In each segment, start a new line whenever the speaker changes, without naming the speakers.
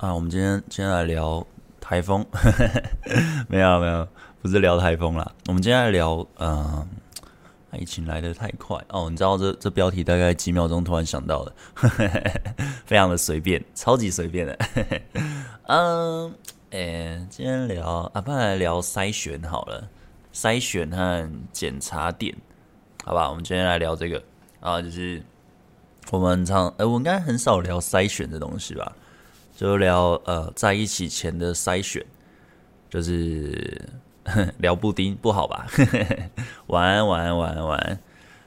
啊，我们今天今天来聊台风，没有没有，不是聊台风啦。我们今天来聊，嗯、呃，疫情来的太快哦。你知道这这标题大概几秒钟突然想到的，非常的随便，超级随便的。嗯，诶，今天聊啊，不然来聊筛选好了，筛选和检查点，好吧？我们今天来聊这个啊，就是。我们常，呃，我应该很少聊筛选的东西吧，就聊呃在一起前的筛选，就是 聊布丁不好吧？晚安，晚安，晚安，晚安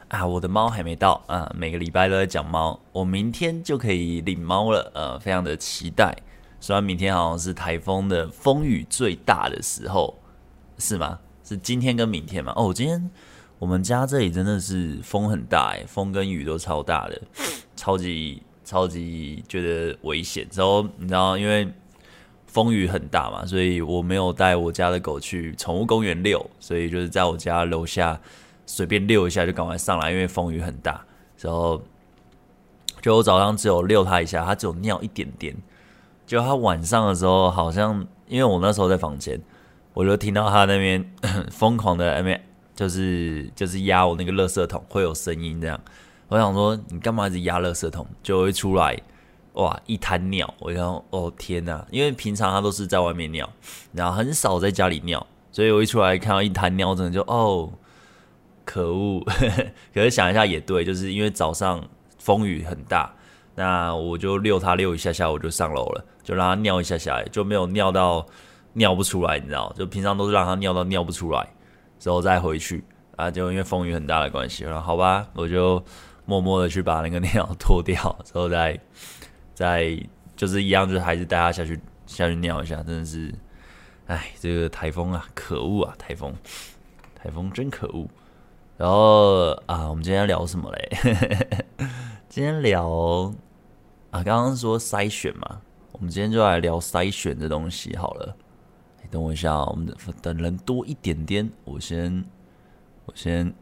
啊！我的猫还没到啊，每个礼拜都在讲猫，我明天就可以领猫了，呃，非常的期待。虽然明天好像是台风的风雨最大的时候，是吗？是今天跟明天吗？哦，今天。我们家这里真的是风很大哎，风跟雨都超大的，超级超级觉得危险。然后你知道，因为风雨很大嘛，所以我没有带我家的狗去宠物公园遛，所以就是在我家楼下随便遛一下就赶快上来，因为风雨很大。然后就我早上只有遛它一下，它只有尿一点点。就它晚上的时候，好像因为我那时候在房间，我就听到它那边疯狂的那边。就是就是压我那个垃圾桶会有声音这样，我想说你干嘛一直压垃圾桶？就会出来哇一滩尿，我想哦天呐，因为平常他都是在外面尿，然后很少在家里尿，所以我一出来看到一滩尿，真的就哦可恶，可是想一下也对，就是因为早上风雨很大，那我就遛他遛一下下，我就上楼了，就让他尿一下下，就没有尿到尿不出来，你知道，就平常都是让他尿到尿不出来。之后再回去啊，就因为风雨很大的关系，然后好吧，我就默默的去把那个尿 脱掉，之后再再就是一样，就是还是带他下去下去尿一下，真的是，哎，这个台风啊，可恶啊，台风，台风真可恶。然后啊，我们今天聊什么嘞？今天聊啊，刚刚说筛选嘛，我们今天就来聊筛选的东西好了。等我一下，我们等人多一点点，我先我先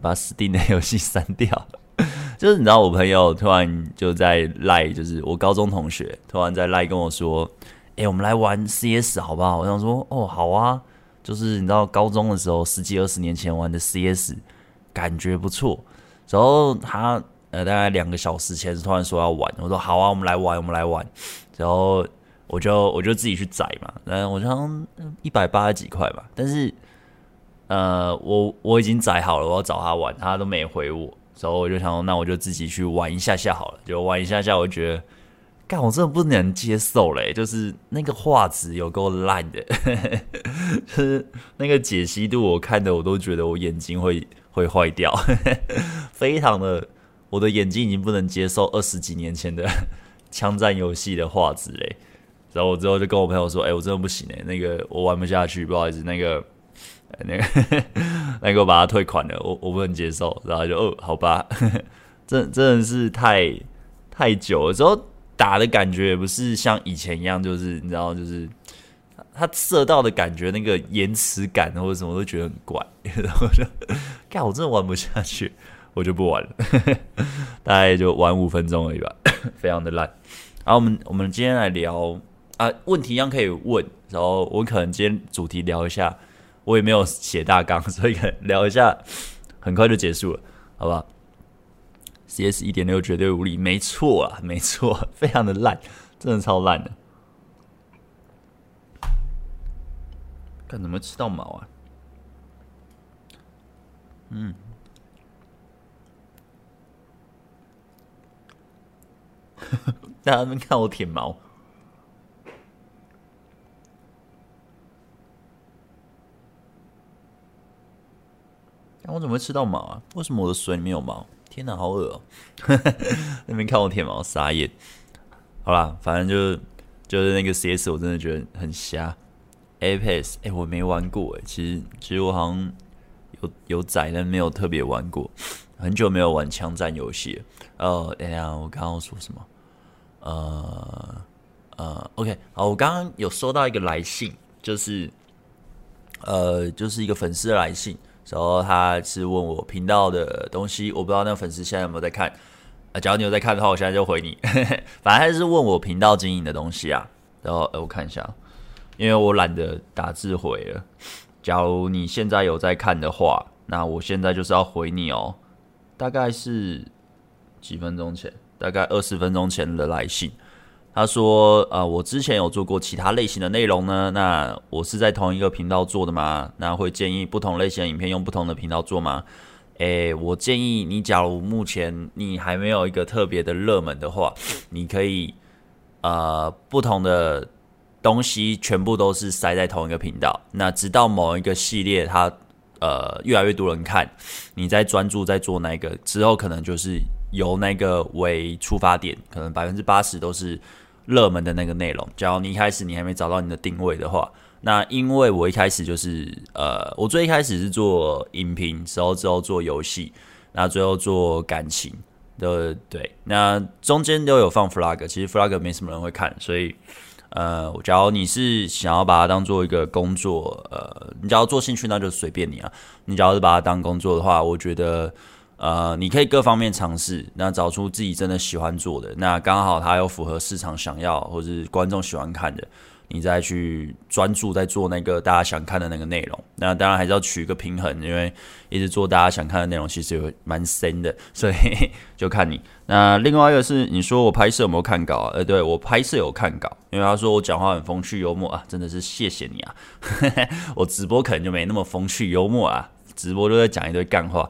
把 Steam 的游戏删掉。就是你知道，我朋友突然就在赖，就是我高中同学突然在赖跟我说：“哎、我们来玩 CS 好不好？”我想说：“哦，好啊。”就是你知道，高中的时候十几二十年前玩的 CS，感觉不错。然后他呃大概两个小时前突然说要玩，我说：“好啊，我们来玩，我们来玩。”然后。我就我就自己去载嘛，嗯，我想一百八十几块吧，但是，呃，我我已经载好了，我要找他玩，他都没回我，所以我就想说，那我就自己去玩一下下好了，就玩一下下，我觉得，干，我真的不能接受嘞，就是那个画质有够烂的，就是那个解析度，我看的我都觉得我眼睛会会坏掉，非常的，我的眼睛已经不能接受二十几年前的 枪战游戏的画质嘞。然后我之后就跟我朋友说：“哎、我真的不行哎，那个我玩不下去，不好意思，那个那个 那个我把它退款了，我我不能接受。”然后就哦，好吧，真真的是太太久了，之后打的感觉也不是像以前一样，就是你知道，就是他射到的感觉，那个延迟感或者什么都觉得很怪。然后就，看我真的玩不下去，我就不玩了，大概就玩五分钟而已吧，非常的烂。然后我们我们今天来聊。啊，问题一样可以问，然后我可能今天主题聊一下，我也没有写大纲，所以聊一下，很快就结束了，好吧？CS 一点六绝对无敌，没错啊，没错，非常的烂，真的超烂的。看怎么吃到毛啊？嗯，大家们看我舔毛。我怎么会吃到毛啊？为什么我的水里面有毛？天哪，好恶哦、喔！那边看我舔毛，傻眼。好啦，反正就是就是那个 CS，我真的觉得很瞎。Apex，哎、我没玩过哎。其实其实我好像有有载，但没有特别玩过。很久没有玩枪战游戏。哦，等下，我刚刚说什么？呃呃，OK，好，我刚刚有收到一个来信，就是呃，就是一个粉丝来信。然后他是问我频道的东西，我不知道那个粉丝现在有没有在看啊？假如你有在看的话，我现在就回你。反正他是问我频道经营的东西啊。然后哎我看一下，因为我懒得打字回了。假如你现在有在看的话，那我现在就是要回你哦。大概是几分钟前，大概二十分钟前的来信。他说：“呃，我之前有做过其他类型的内容呢。那我是在同一个频道做的吗？那会建议不同类型的影片用不同的频道做吗？诶，我建议你，假如目前你还没有一个特别的热门的话，你可以呃不同的东西全部都是塞在同一个频道。那直到某一个系列它呃越来越多人看，你再专注在做那个之后，可能就是由那个为出发点，可能百分之八十都是。”热门的那个内容，假如你一开始你还没找到你的定位的话，那因为我一开始就是呃，我最一开始是做影评，然后之后做游戏，那最后做感情的，对，那中间都有放 flag，其实 flag 没什么人会看，所以呃，假如你是想要把它当做一个工作，呃，你只要做兴趣，那就随便你啊，你只要是把它当工作的话，我觉得。呃，你可以各方面尝试，那找出自己真的喜欢做的，那刚好它又符合市场想要或是观众喜欢看的，你再去专注在做那个大家想看的那个内容。那当然还是要取一个平衡，因为一直做大家想看的内容，其实有蛮深的，所以就看你。那另外一个是你说我拍摄有没有看稿？呃，对，我拍摄有看稿，因为他说我讲话很风趣幽默啊，真的是谢谢你啊。我直播可能就没那么风趣幽默啊，直播都在讲一堆干话。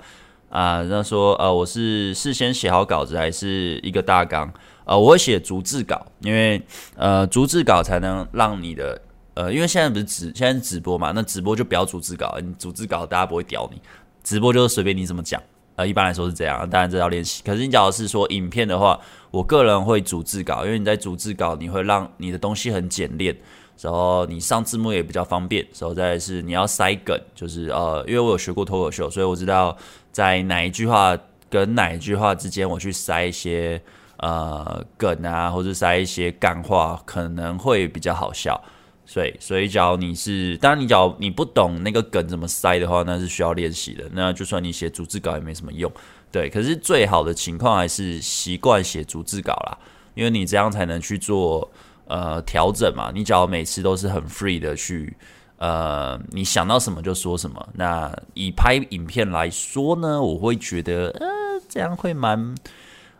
啊，那说呃，我是事先写好稿子还是一个大纲？呃，我会写逐字稿，因为呃，逐字稿才能让你的呃，因为现在不是直，现在是直播嘛，那直播就不要逐字稿，你逐字稿大家不会屌你，直播就是随便你怎么讲，呃，一般来说是这样，当然这要练习。可是你假如是说影片的话，我个人会逐字稿，因为你在逐字稿，你会让你的东西很简练。然后你上字幕也比较方便，然后再是你要塞梗，就是呃，因为我有学过脱口秀，所以我知道在哪一句话跟哪一句话之间，我去塞一些呃梗啊，或者塞一些干话，可能会比较好笑。所以，所以假如你是，当然你假如你不懂那个梗怎么塞的话，那是需要练习的。那就算你写逐字稿也没什么用，对。可是最好的情况还是习惯写逐字稿啦，因为你这样才能去做。呃，调整嘛，你只要每次都是很 free 的去，呃，你想到什么就说什么。那以拍影片来说呢，我会觉得，呃，这样会蛮，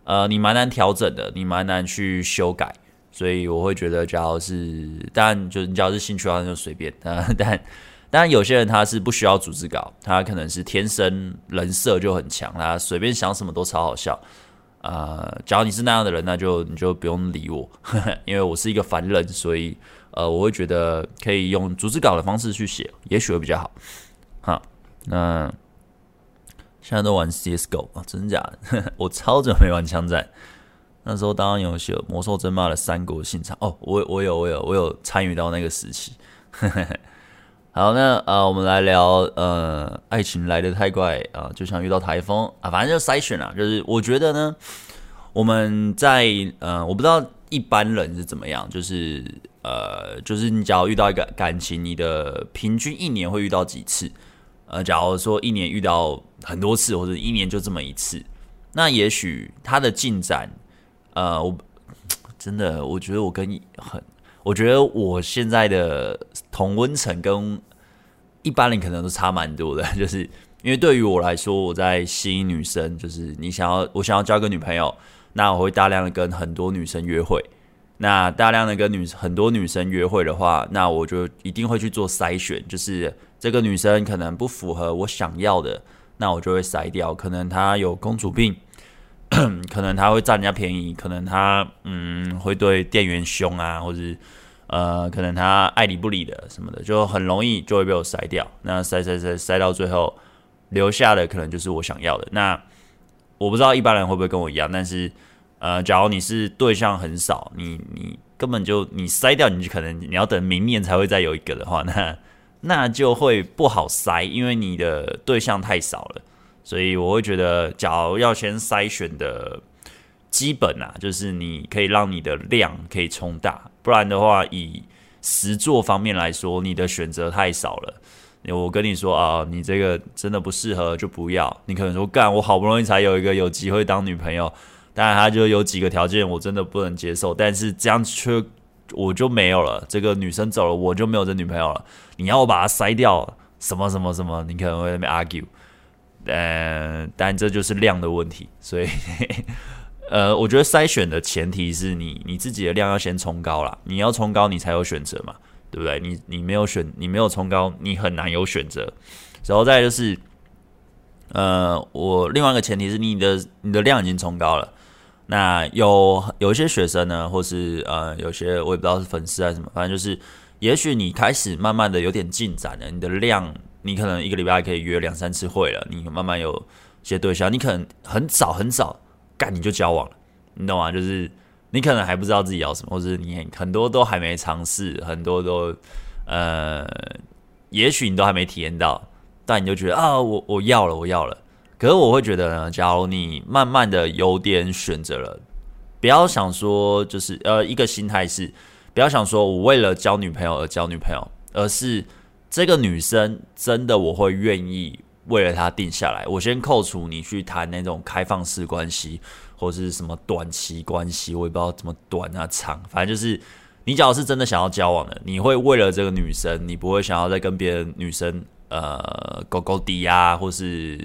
呃，你蛮难调整的，你蛮难去修改。所以我会觉得，只要是，但就你只要是兴趣的话，就随便。呃，但当然有些人他是不需要组织稿，他可能是天生人设就很强，他随便想什么都超好笑。呃，假如你是那样的人，那就你就不用理我，呵呵，因为我是一个凡人，所以呃，我会觉得可以用逐字稿的方式去写，也许会比较好。好，那现在都玩 CSGO 啊，真假？我超久没玩枪战，那时候当然有些魔兽争霸的三国信长哦，我我有我有我有参与到那个时期。好，那呃，我们来聊呃，爱情来得太快啊，就像遇到台风啊，反正就筛选啦。就是我觉得呢，我们在呃，我不知道一般人是怎么样，就是呃，就是你假如遇到一个感情，你的平均一年会遇到几次？呃，假如说一年遇到很多次，或者一年就这么一次，那也许他的进展，呃，我 真的我觉得我跟你很。我觉得我现在的同温层跟一般人可能都差蛮多的，就是因为对于我来说，我在吸引女生，就是你想要我想要交个女朋友，那我会大量的跟很多女生约会。那大量的跟女很多女生约会的话，那我就一定会去做筛选，就是这个女生可能不符合我想要的，那我就会筛掉。可能她有公主病。可能她会占人家便宜，可能她嗯会对店员凶啊，或者呃可能她爱理不理的什么的，就很容易就会被我筛掉。那筛筛筛筛到最后，留下的可能就是我想要的。那我不知道一般人会不会跟我一样，但是呃，假如你是对象很少，你你根本就你筛掉，你就可能你要等明年才会再有一个的话，那那就会不好筛，因为你的对象太少了。所以我会觉得，假如要先筛选的基本啊，就是你可以让你的量可以冲大，不然的话，以实作方面来说，你的选择太少了。我跟你说啊，你这个真的不适合，就不要。你可能说，干，我好不容易才有一个有机会当女朋友，当然他就有几个条件我真的不能接受，但是这样却我就没有了，这个女生走了，我就没有这女朋友了。你要我把它筛掉，什么什么什么，你可能会在那边 argue。呃，但这就是量的问题，所以，呃，我觉得筛选的前提是你你自己的量要先冲高啦，你要冲高，你才有选择嘛，对不对？你你没有选，你没有冲高，你很难有选择。然后再就是，呃，我另外一个前提是你的你的量已经冲高了。那有有一些学生呢，或是呃，有些我也不知道是粉丝还是什么，反正就是，也许你开始慢慢的有点进展了，你的量，你可能一个礼拜可以约两三次会了，你慢慢有些对象，你可能很早很早干你就交往了，你懂吗？就是你可能还不知道自己要什么，或是你很多都还没尝试，很多都呃，也许你都还没体验到，但你就觉得啊，我我要了，我要了。可是我会觉得呢，假如你慢慢的有点选择了，不要想说就是呃一个心态是，不要想说我为了交女朋友而交女朋友，而是这个女生真的我会愿意为了她定下来。我先扣除你去谈那种开放式关系或是什么短期关系，我也不知道怎么短啊长，反正就是你假如是真的想要交往的，你会为了这个女生，你不会想要再跟别的女生呃勾勾底啊，或是。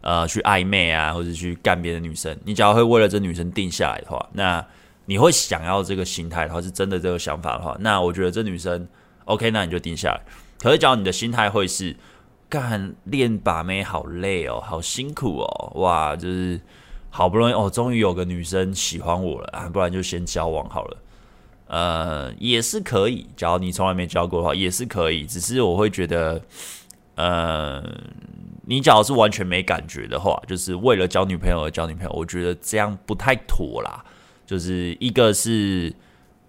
呃，去暧昧啊，或者去干别的女生，你只要会为了这女生定下来的话，那你会想要这个心态的话，是真的这个想法的话，那我觉得这女生 OK，那你就定下来。可是，假如你的心态会是干练把妹好累哦，好辛苦哦，哇，就是好不容易哦，终于有个女生喜欢我了啊，不然就先交往好了。呃，也是可以，假如你从来没交过的话，也是可以，只是我会觉得，呃。你假如是完全没感觉的话，就是为了交女朋友而交女朋友，我觉得这样不太妥啦。就是一个是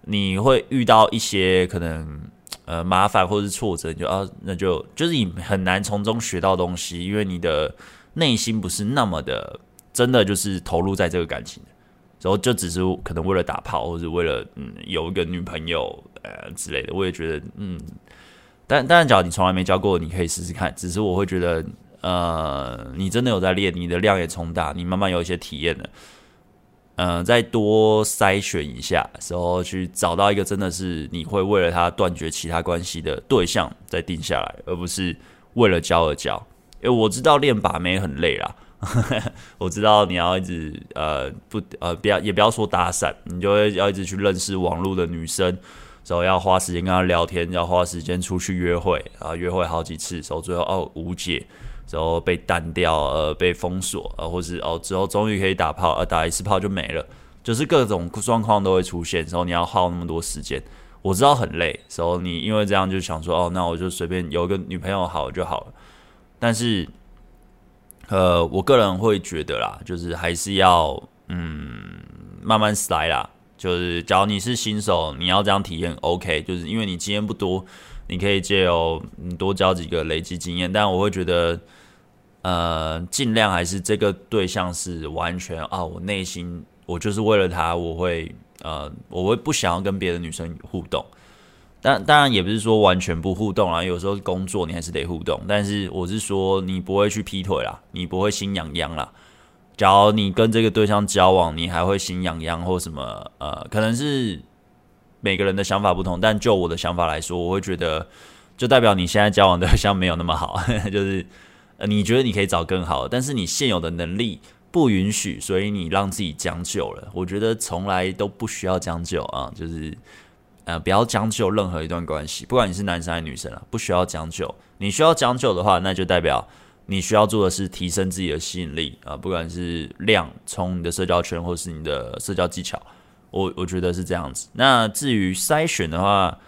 你会遇到一些可能呃麻烦或是挫折，你就啊那就就是你很难从中学到东西，因为你的内心不是那么的真的就是投入在这个感情，然后就只是可能为了打炮或者为了嗯有一个女朋友呃之类的。我也觉得嗯，但当然，假如你从来没交过，你可以试试看。只是我会觉得。呃，你真的有在练，你的量也冲大，你慢慢有一些体验了。呃，再多筛选一下，时候去找到一个真的是你会为了他断绝其他关系的对象，再定下来，而不是为了交而交。因为我知道练把妹很累啦，我知道你要一直呃不呃不要也不要说搭讪，你就会要一直去认识网络的女生，然后要花时间跟她聊天，要花时间出去约会啊，约会好几次，然后最后哦无解。然后被淡掉，呃，被封锁，呃，或是哦，之后终于可以打炮，呃，打一次炮就没了，就是各种状况都会出现。然后你要耗那么多时间，我知道很累。之后你因为这样就想说，哦，那我就随便有个女朋友好就好了。但是，呃，我个人会觉得啦，就是还是要嗯慢慢来啦。就是假如你是新手，你要这样体验，OK，就是因为你经验不多，你可以借由你多交几个累积经验。但我会觉得。呃，尽量还是这个对象是完全啊，我内心我就是为了他，我会呃，我会不想要跟别的女生互动。但当然也不是说完全不互动啦，有时候工作你还是得互动。但是我是说，你不会去劈腿啦，你不会心痒痒啦。假如你跟这个对象交往，你还会心痒痒或什么？呃，可能是每个人的想法不同。但就我的想法来说，我会觉得，就代表你现在交往对象没有那么好，就是。你觉得你可以找更好的，但是你现有的能力不允许，所以你让自己将就了。我觉得从来都不需要将就啊，就是呃，不要将就任何一段关系，不管你是男生还是女生啊，不需要将就。你需要将就的话，那就代表你需要做的是提升自己的吸引力啊，不管是量，从你的社交圈或是你的社交技巧，我我觉得是这样子。那至于筛选的话，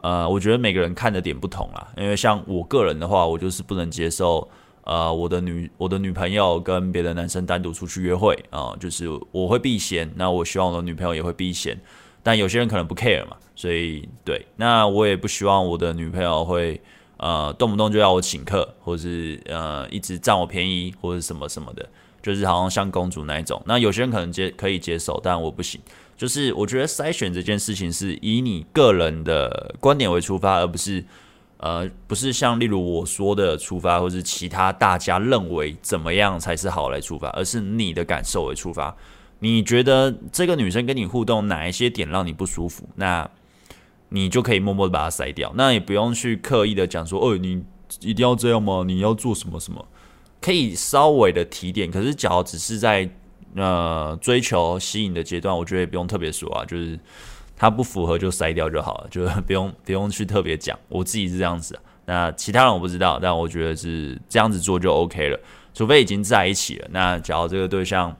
呃，我觉得每个人看的点不同啦，因为像我个人的话，我就是不能接受。呃，我的女我的女朋友跟别的男生单独出去约会啊，就是我会避嫌，那我希望我的女朋友也会避嫌，但有些人可能不 care 嘛，所以对，那我也不希望我的女朋友会呃动不动就要我请客，或者是呃一直占我便宜或者什么什么的，就是好像像公主那一种。那有些人可能接可以接受，但我不行。就是我觉得筛选这件事情是以你个人的观点为出发，而不是。呃，不是像例如我说的出发，或是其他大家认为怎么样才是好来出发，而是你的感受为出发。你觉得这个女生跟你互动哪一些点让你不舒服？那你就可以默默的把它筛掉。那也不用去刻意的讲说，哦，你一定要这样吗？你要做什么什么？可以稍微的提点，可是只要只是在呃追求吸引的阶段，我觉得也不用特别说啊，就是它不符合就筛掉就好了，就不用不用去特别讲。我自己是这样子，那其他人我不知道，但我觉得是这样子做就 OK 了。除非已经在一起了，那假如这个对象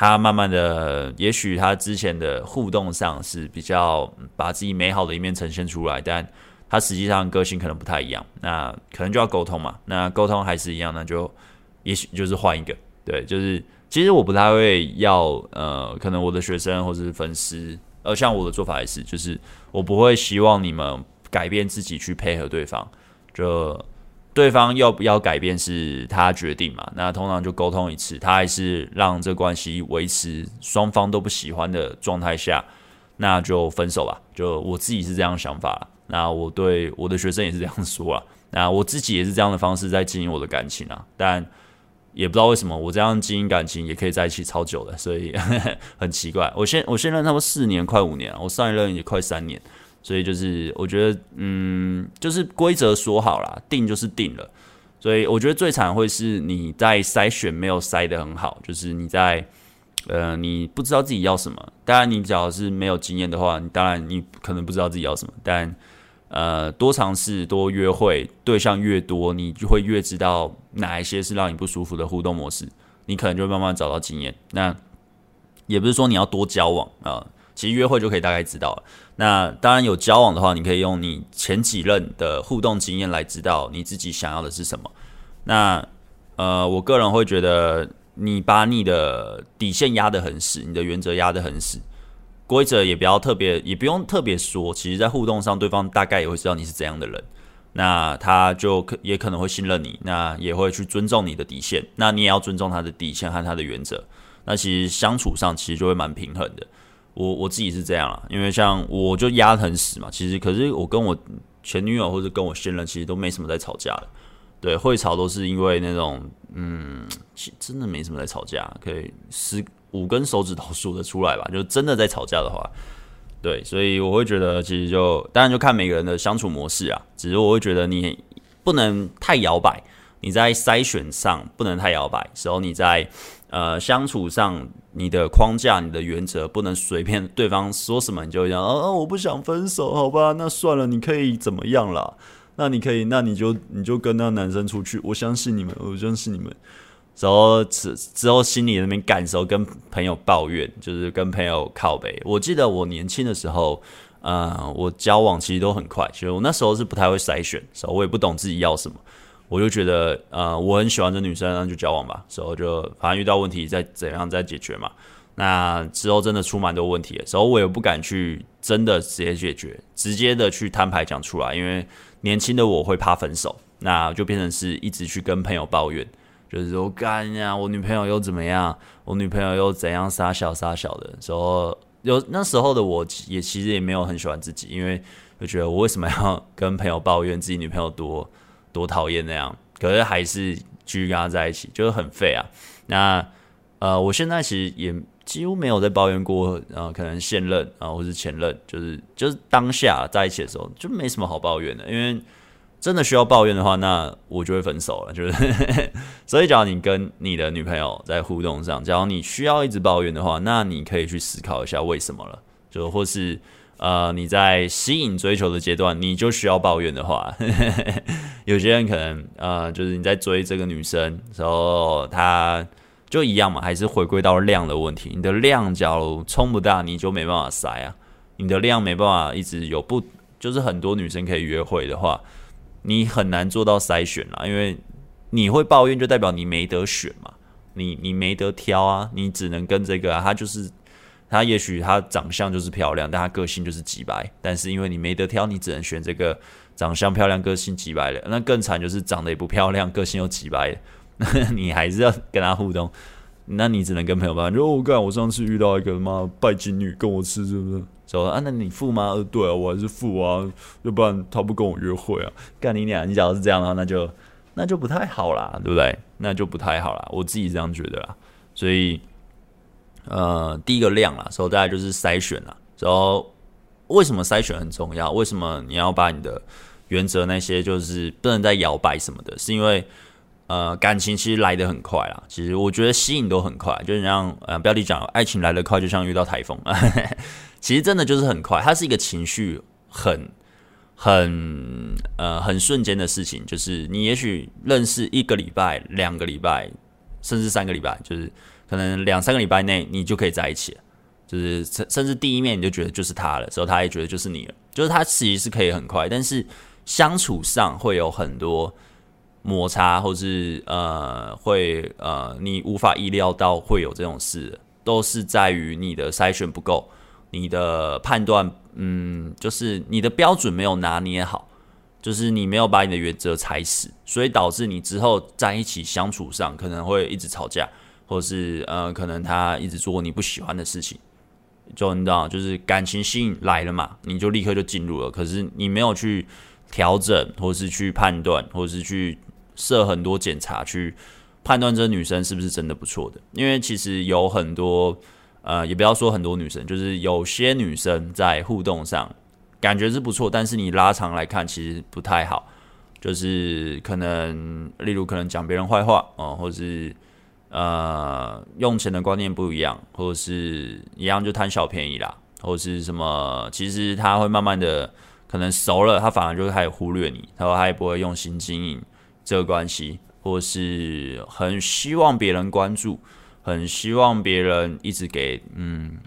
他慢慢的，也许他之前的互动上是比较把自己美好的一面呈现出来，但他实际上个性可能不太一样，那可能就要沟通嘛。那沟通还是一样，那就也许就是换一个，对，就是其实我不太会要呃，可能我的学生或者是粉丝，呃，像我的做法也是，就是我不会希望你们改变自己去配合对方，就。对方要不要改变是他决定嘛？那通常就沟通一次，他还是让这关系维持双方都不喜欢的状态下，那就分手吧。就我自己是这样想法，那我对我的学生也是这样说啊。那我自己也是这样的方式在经营我的感情啊。但也不知道为什么我这样经营感情也可以在一起超久的，所以很奇怪。我现我现在差不多四年，快五年，我上一任也快三年。所以就是，我觉得，嗯，就是规则说好了，定就是定了。所以我觉得最惨会是你在筛选没有筛得很好，就是你在，呃，你不知道自己要什么。当然，你只要是没有经验的话，你当然你可能不知道自己要什么。但，呃，多尝试、多约会，对象越多，你就会越知道哪一些是让你不舒服的互动模式，你可能就会慢慢找到经验。那也不是说你要多交往啊。其实约会就可以大概知道了。那当然有交往的话，你可以用你前几任的互动经验来知道你自己想要的是什么。那呃，我个人会觉得，你把你的底线压得很死，你的原则压得很死，规则也不要特别，也不用特别说。其实，在互动上，对方大概也会知道你是怎样的人，那他就可也可能会信任你，那也会去尊重你的底线。那你也要尊重他的底线和他的原则。那其实相处上其实就会蛮平衡的。我我自己是这样啊，因为像我就压得很死嘛，其实可是我跟我前女友或者跟我现任其实都没什么在吵架的，对，会吵都是因为那种嗯，其真的没什么在吵架，可以十五根手指头 数得出来吧，就真的在吵架的话，对，所以我会觉得其实就当然就看每个人的相处模式啊，只是我会觉得你不能太摇摆，你在筛选上不能太摇摆，时候你在。呃，相处上你的框架、你的原则不能随便对方说什么你就这样哦哦，我不想分手，好吧，那算了，你可以怎么样啦？那你可以，那你就你就跟那个男生出去，我相信你们，我相信你们。然后之之后心里那边感受，跟朋友抱怨，就是跟朋友靠背。我记得我年轻的时候，呃，我交往其实都很快，其实我那时候是不太会筛选，所以我也不懂自己要什么。我就觉得，呃，我很喜欢这女生，那就交往吧。之后就反正遇到问题再怎样再解决嘛。那之后真的出蛮多问题的时候，我也不敢去真的直接解决，直接的去摊牌讲出来，因为年轻的我会怕分手，那就变成是一直去跟朋友抱怨，就是说干呀，我女朋友又怎么样，我女朋友又怎样傻小傻小的。时候有那时候的我也其实也没有很喜欢自己，因为就觉得我为什么要跟朋友抱怨自己女朋友多。多讨厌那样，可是还是继续跟他在一起，就是很废啊。那呃，我现在其实也几乎没有在抱怨过，呃，可能现任啊、或是前任，就是就是当下在一起的时候就没什么好抱怨的。因为真的需要抱怨的话，那我就会分手了。就是 所以，假如你跟你的女朋友在互动上，假如你需要一直抱怨的话，那你可以去思考一下为什么了，就或是。呃，你在吸引追求的阶段，你就需要抱怨的话，有些人可能呃，就是你在追这个女生时候，她就一样嘛，还是回归到量的问题。你的量假如冲不大，你就没办法塞啊。你的量没办法一直有不，就是很多女生可以约会的话，你很难做到筛选啦。因为你会抱怨，就代表你没得选嘛，你你没得挑啊，你只能跟这个啊，他就是。他也许他长相就是漂亮，但他个性就是机掰。但是因为你没得挑，你只能选这个长相漂亮、个性机掰的。那更惨就是长得也不漂亮，个性又机掰的，你还是要跟他互动。那你只能跟朋友吧。就我干，我上次遇到一个妈拜金女跟我吃，是不是？说啊，那你付吗？呃，对啊，我还是付啊，要不然他不跟我约会啊。干你俩，你假如是这样的话，那就那就不太好啦，对不对？那就不太好啦，我自己这样觉得啦。所以。呃，第一个量啦，所以大家就是筛选啦，然后为什么筛选很重要？为什么你要把你的原则那些就是不能再摇摆什么的？是因为呃，感情其实来得很快啦。其实我觉得吸引都很快，就是像呃标题讲，爱情来得快，就像遇到台风。其实真的就是很快，它是一个情绪很很呃很瞬间的事情。就是你也许认识一个礼拜、两个礼拜，甚至三个礼拜，就是可能两三个礼拜内你就可以在一起了。就是甚甚至第一面你就觉得就是他了，之后他也觉得就是你了。就是他其实是可以很快，但是相处上会有很多。摩擦，或是呃，会呃，你无法意料到会有这种事，都是在于你的筛选不够，你的判断，嗯，就是你的标准没有拿捏好，就是你没有把你的原则踩死，所以导致你之后在一起相处上可能会一直吵架，或是呃，可能他一直做你不喜欢的事情，就你知道，就是感情吸引来了嘛，你就立刻就进入了，可是你没有去调整，或是去判断，或是去。设很多检查去判断这女生是不是真的不错的，因为其实有很多呃，也不要说很多女生，就是有些女生在互动上感觉是不错，但是你拉长来看其实不太好，就是可能例如可能讲别人坏话哦，或是呃用钱的观念不一样，或者是一样就贪小便宜啦，或者是什么，其实他会慢慢的可能熟了，他反而就会开始忽略你，然后他也不会用心经营。这个关系，或是很希望别人关注，很希望别人一直给，嗯，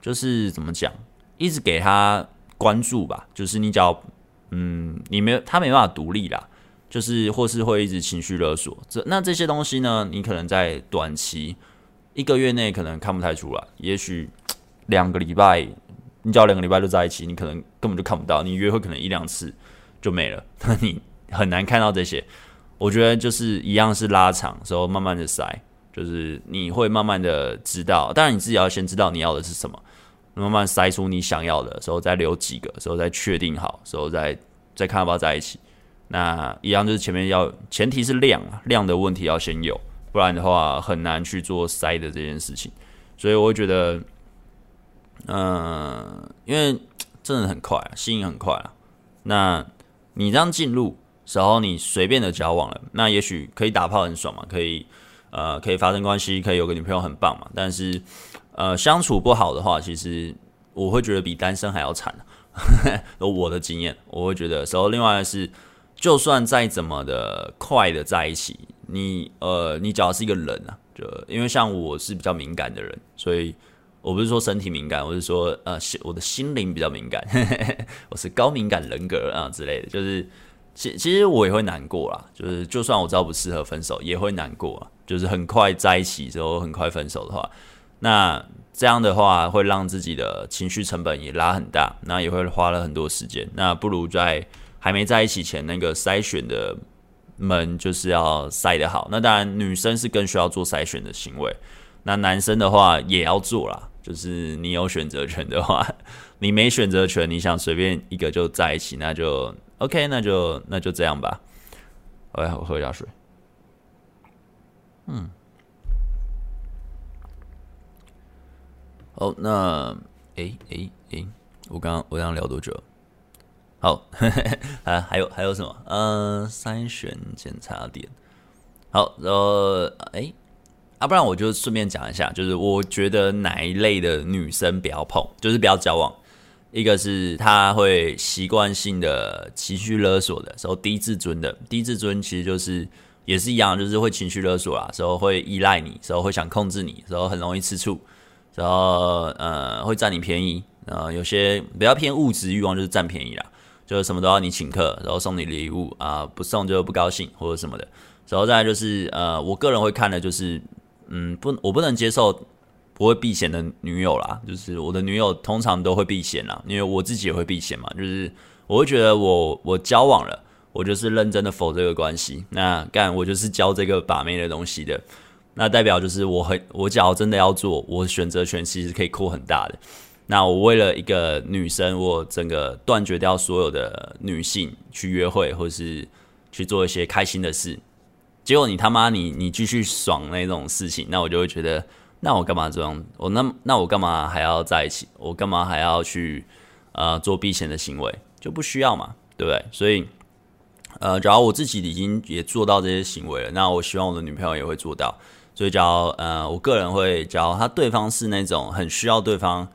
就是怎么讲，一直给他关注吧。就是你只要，嗯，你没有他没办法独立啦，就是或是会一直情绪勒索。这那这些东西呢，你可能在短期一个月内可能看不太出来，也许两个礼拜，你只要两个礼拜就在一起，你可能根本就看不到。你约会可能一两次就没了，那你。很难看到这些，我觉得就是一样是拉长时候慢慢的筛，就是你会慢慢的知道，当然你自己要先知道你要的是什么，慢慢筛出你想要的时候再留几个，时候再确定好，时候再再看要不要在一起。那一样就是前面要前提是量啊，量的问题要先有，不然的话很难去做筛的这件事情。所以我会觉得，嗯、因为真的很快啊，吸引很快啊，那你这样进入。时候你随便的交往了，那也许可以打炮很爽嘛，可以呃可以发生关系，可以有个女朋友很棒嘛。但是呃相处不好的话，其实 我会觉得比单身还要惨。有我的经验，我会觉得时候另外是，就算再怎么的快的在一起，你呃你只要是一个人啊，就因为像我是比较敏感的人，所以我不是说身体敏感，我是说呃我的心灵比较敏感，我是高敏感人格啊之类的，就是。其其实我也会难过啦，就是就算我知道不适合分手，也会难过啊。就是很快在一起之后，很快分手的话，那这样的话会让自己的情绪成本也拉很大，那也会花了很多时间。那不如在还没在一起前，那个筛选的门就是要筛得好。那当然，女生是更需要做筛选的行为，那男生的话也要做啦。就是你有选择权的话，你没选择权，你想随便一个就在一起，那就。OK，那就那就这样吧。哎，我喝一下水。嗯，好，那诶诶诶，我刚刚我刚刚聊多久？好，啊，还有还有什么？呃，筛选检查点。好，然后诶，啊，不然我就顺便讲一下，就是我觉得哪一类的女生不要碰，就是不要交往。一个是她会习惯性的情绪勒索的时候，低自尊的低自尊其实就是也是一样，就是会情绪勒索啦，时候会依赖你，时候会想控制你，时候很容易吃醋，然后呃会占你便宜，呃有些比较偏物质欲望就是占便宜啦，就是什么都要你请客，然后送你礼物啊、不送就不高兴或者什么的，然后再就是呃我个人会看的就是嗯不我不能接受。不会避嫌的女友啦，就是我的女友通常都会避嫌啦，因为我自己也会避嫌嘛。就是我会觉得我我交往了，我就是认真的否这个关系。那干我就是教这个把妹的东西的，那代表就是我很我假如真的要做，我选择权其实可以扩很大的。那我为了一个女生，我整个断绝掉所有的女性去约会，或是去做一些开心的事。结果你他妈你你继续爽那种事情，那我就会觉得。那我干嘛这样？我那那我干嘛还要在一起？我干嘛还要去呃做避嫌的行为，就不需要嘛，对不对？所以呃，假如我自己已经也做到这些行为了，那我希望我的女朋友也会做到。所以假如呃，我个人会假如他对方是那种很需要对方。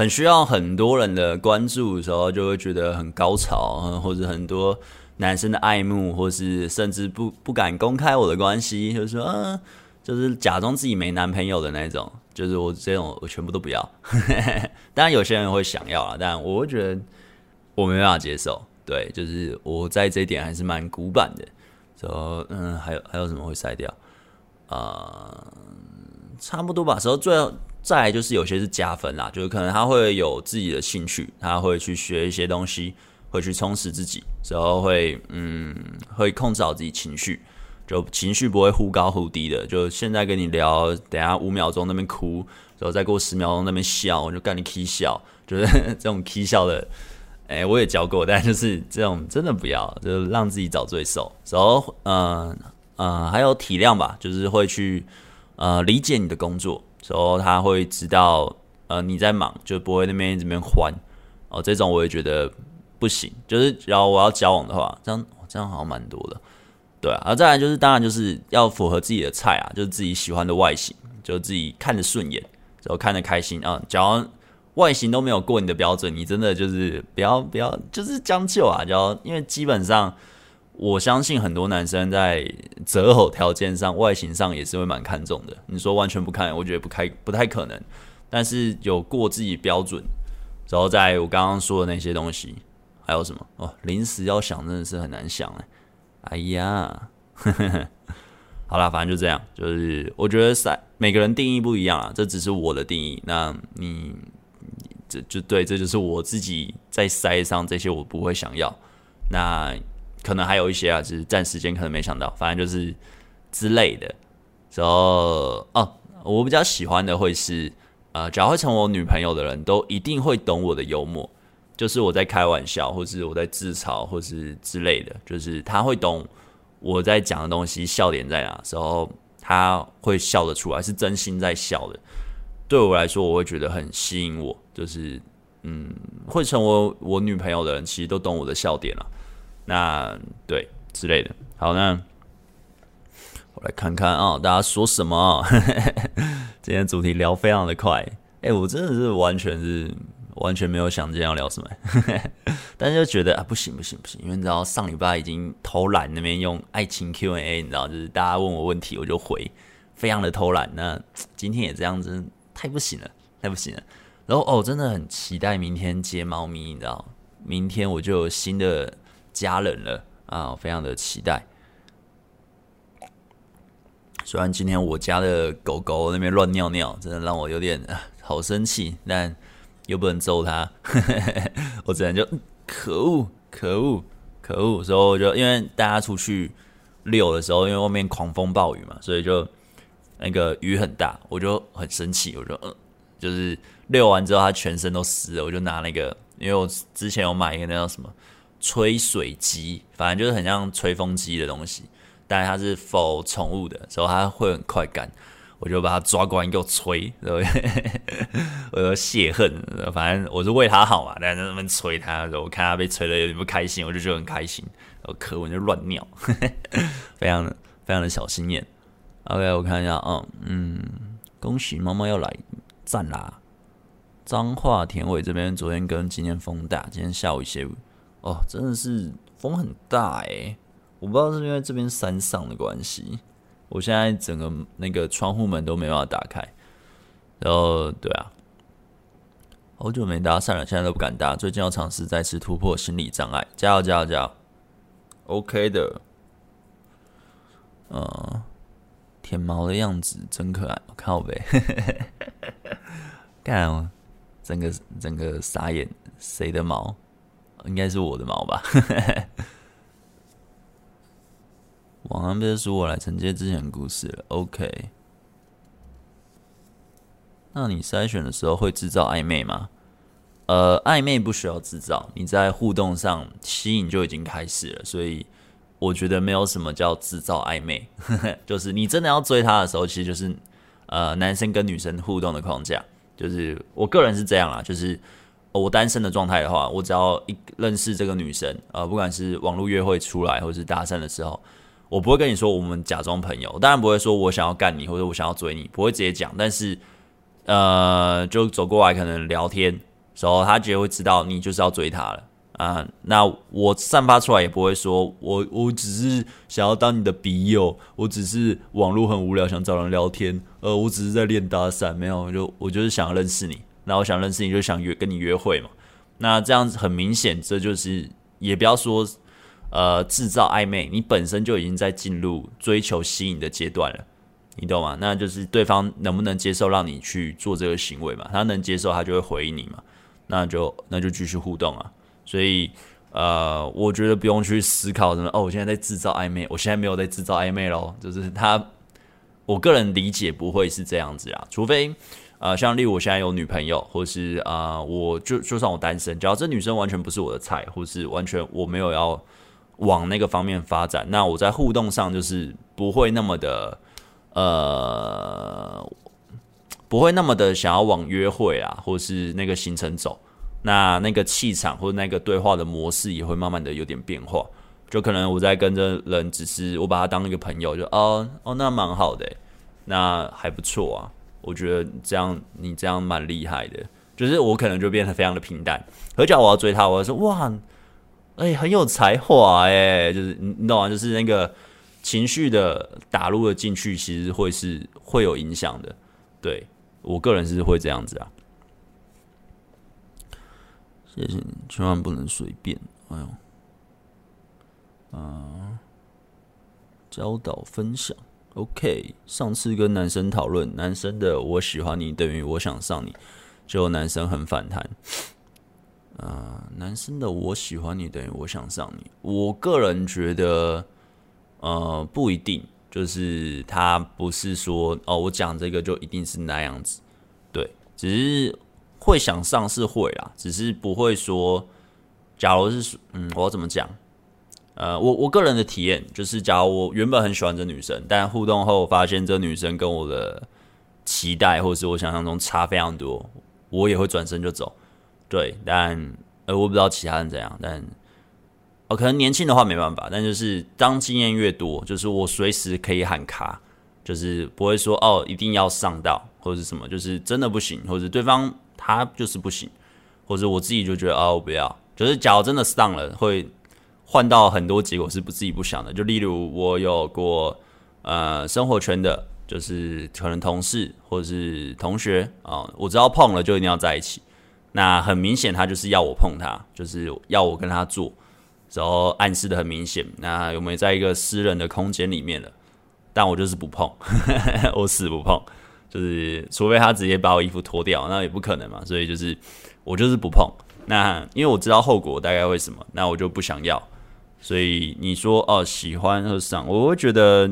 很需要很多人的关注的时候，就会觉得很高潮，或者很多男生的爱慕，或是甚至不不敢公开我的关系，就是说，啊，就是假装自己没男朋友的那种，就是我这种我全部都不要。当然有些人会想要啊，但我会觉得我没办法接受。对，就是我在这一点还是蛮古板的。说，嗯，还有还有什么会筛掉？啊、差不多吧。时候最后。再就是有些是加分啦，就是可能他会有自己的兴趣，他会去学一些东西，会去充实自己，然后会嗯会控制好自己情绪，就情绪不会忽高忽低的。就现在跟你聊，等下五秒钟那边哭，然后再过十秒钟那边笑，我就干你 k 笑，就是这种 k 笑的，哎、我也教过，但就是这种真的不要，就是让自己找罪受。然后嗯嗯还有体谅吧，就是会去呃理解你的工作。之后他会知道，呃，你在忙，就不会那边一直边欢哦。这种我也觉得不行，就是只要我要交往的话，这样这样好像蛮多的，对啊。然后再来就是，当然就是要符合自己的菜啊，就是自己喜欢的外形，就自己看着顺眼，然后看着开心啊。假如外形都没有过你的标准，你真的就是不要不要，就是将就啊。只要因为基本上。我相信很多男生在择偶条件上、外形上也是会蛮看重的。你说完全不看，我觉得不开不太可能。但是有过自己标准，然后在我刚刚说的那些东西，还有什么哦？临时要想真的是很难想哎。哎呀，好啦，反正就这样。就是我觉得筛每个人定义不一样啊，这只是我的定义。那你这就对，这就是我自己在筛上这些我不会想要。那。可能还有一些啊，就是暂时间可能没想到，反正就是之类的。然后哦，我比较喜欢的会是，呃，只要会成为我女朋友的人都一定会懂我的幽默，就是我在开玩笑，或是我在自嘲，或是之类的，就是他会懂我在讲的东西笑点在哪，时候他会笑得出来，是真心在笑的。对我来说，我会觉得很吸引我，就是嗯，会成为我女朋友的人，其实都懂我的笑点了。那对之类的，好，那我来看看啊、哦，大家说什么、哦？今天主题聊非常的快，哎、我真的是完全是完全没有想今天要聊什么，但是就觉得啊，不行不行不行，因为你知道上礼拜已经偷懒那边用爱情 Q&A，你知道，就是大家问我问题我就回，非常的偷懒。那 今天也这样子，太不行了，太不行了。然后哦，真的很期待明天接猫咪，你知道，明天我就有新的。家人了啊，我非常的期待。虽然今天我家的狗狗那边乱尿尿，真的让我有点好生气，但又不能揍它，我只能就可恶，可恶，可恶。所以我就因为大家出去遛的时候，因为外面狂风暴雨嘛，所以就那个雨很大，我就很生气，我就嗯，就是遛完之后它全身都湿了，我就拿那个，因为我之前有买一个那叫什么。吹水机，反正就是很像吹风机的东西，但是它是否宠物的，所以它会很快干。我就把它抓过来给我吹，对不对？我就泄恨，反正我是为它好嘛，但是在那边吹它，我看它被吹得有点不开心，我就觉得很开心。然后可我，就乱尿，非常的非常的小心眼。OK，我看一下，嗯嗯，恭喜猫猫要来，赞啦！彰化田尾这边昨天跟今天风大，今天下午一些。哦，真的是风很大诶，我不知道是因为这边山上的关系，我现在整个那个窗户门都没办法打开。然后，对啊，好久没搭讪了，现在都不敢搭。最近要尝试再次突破心理障碍，加油加油加油！OK 的，嗯，舔毛的样子真可爱，我靠呗，干哦，整个整个傻眼，谁的毛？应该是我的毛吧。网上别说我来承接之前的故事了。OK，那你筛选的时候会制造暧昧吗？呃，暧昧不需要制造，你在互动上吸引就已经开始了，所以我觉得没有什么叫制造暧昧，就是你真的要追他的时候，其实就是呃男生跟女生互动的框架，就是我个人是这样啦，就是。我单身的状态的话，我只要一认识这个女生，呃，不管是网络约会出来，或是搭讪的时候，我不会跟你说我们假装朋友，当然不会说我想要干你，或者我想要追你，不会直接讲，但是呃，就走过来可能聊天，时候他绝对会知道你就是要追她了。啊，那我散发出来也不会说，我我只是想要当你的笔友，我只是网络很无聊想找人聊天，呃，我只是在练搭讪，没有，就我就是想要认识你，那我想认识你就想约跟你约会嘛，那这样子很明显，这就是也不要说呃制造暧昧，你本身就已经在进入追求吸引的阶段了，你懂吗？那就是对方能不能接受让你去做这个行为嘛？他能接受，他就会回应你嘛，那就那就继续互动啊。所以，呃，我觉得不用去思考什么哦，我现在在制造暧昧，我现在没有在制造暧昧咯，就是他，我个人理解不会是这样子啊，除非，呃，像例如我现在有女朋友，或是啊、我就就算我单身，只要这女生完全不是我的菜，或是完全我没有要往那个方面发展，那我在互动上就是不会那么的，呃，不会那么的想要往约会啊，或是那个行程走。那那个气场或那个对话的模式也会慢慢的有点变化，就可能我在跟着人，只是我把他当一个朋友，就哦哦，那蛮好的，那还不错啊，我觉得这样你这样蛮厉害的，就是我可能就变得非常的平淡。何叫我要追他，我要说哇，哎、欸，很有才华哎，就是你你懂啊？就是那个情绪的打入了进去，其实会是会有影响的。对，我个人是会这样子啊。谢谢你，千万不能随便。哎呦，啊，教导分享，OK。上次跟男生讨论，男生的我喜欢你等于我想上你，就男生很反弹。啊，男生的我喜欢你等于我想上你，我个人觉得，呃，不一定，就是他不是说哦，我讲这个就一定是那样子，对，只是。会想上是会啦，只是不会说。假如是嗯，我要怎么讲？呃，我我个人的体验就是，假如我原本很喜欢这女生，但互动后发现这女生跟我的期待或是我想象中差非常多，我也会转身就走。对，但呃，我不知道其他人怎样，但哦，可能年轻的话没办法，但就是当经验越多，就是我随时可以喊卡，就是不会说哦，一定要上到或者是什么，就是真的不行，或者对方。他就是不行，或者我自己就觉得啊，我不要。就是假如真的上了，会换到很多结果是不自己不想的。就例如我有过呃生活圈的，就是可能同事或者是同学啊，我知道碰了就一定要在一起。那很明显他就是要我碰他，就是要我跟他做，然后暗示的很明显。那有没有在一个私人的空间里面了？但我就是不碰，我死不碰。就是，除非他直接把我衣服脱掉，那也不可能嘛。所以就是，我就是不碰。那因为我知道后果大概会什么，那我就不想要。所以你说哦，喜欢和上，我会觉得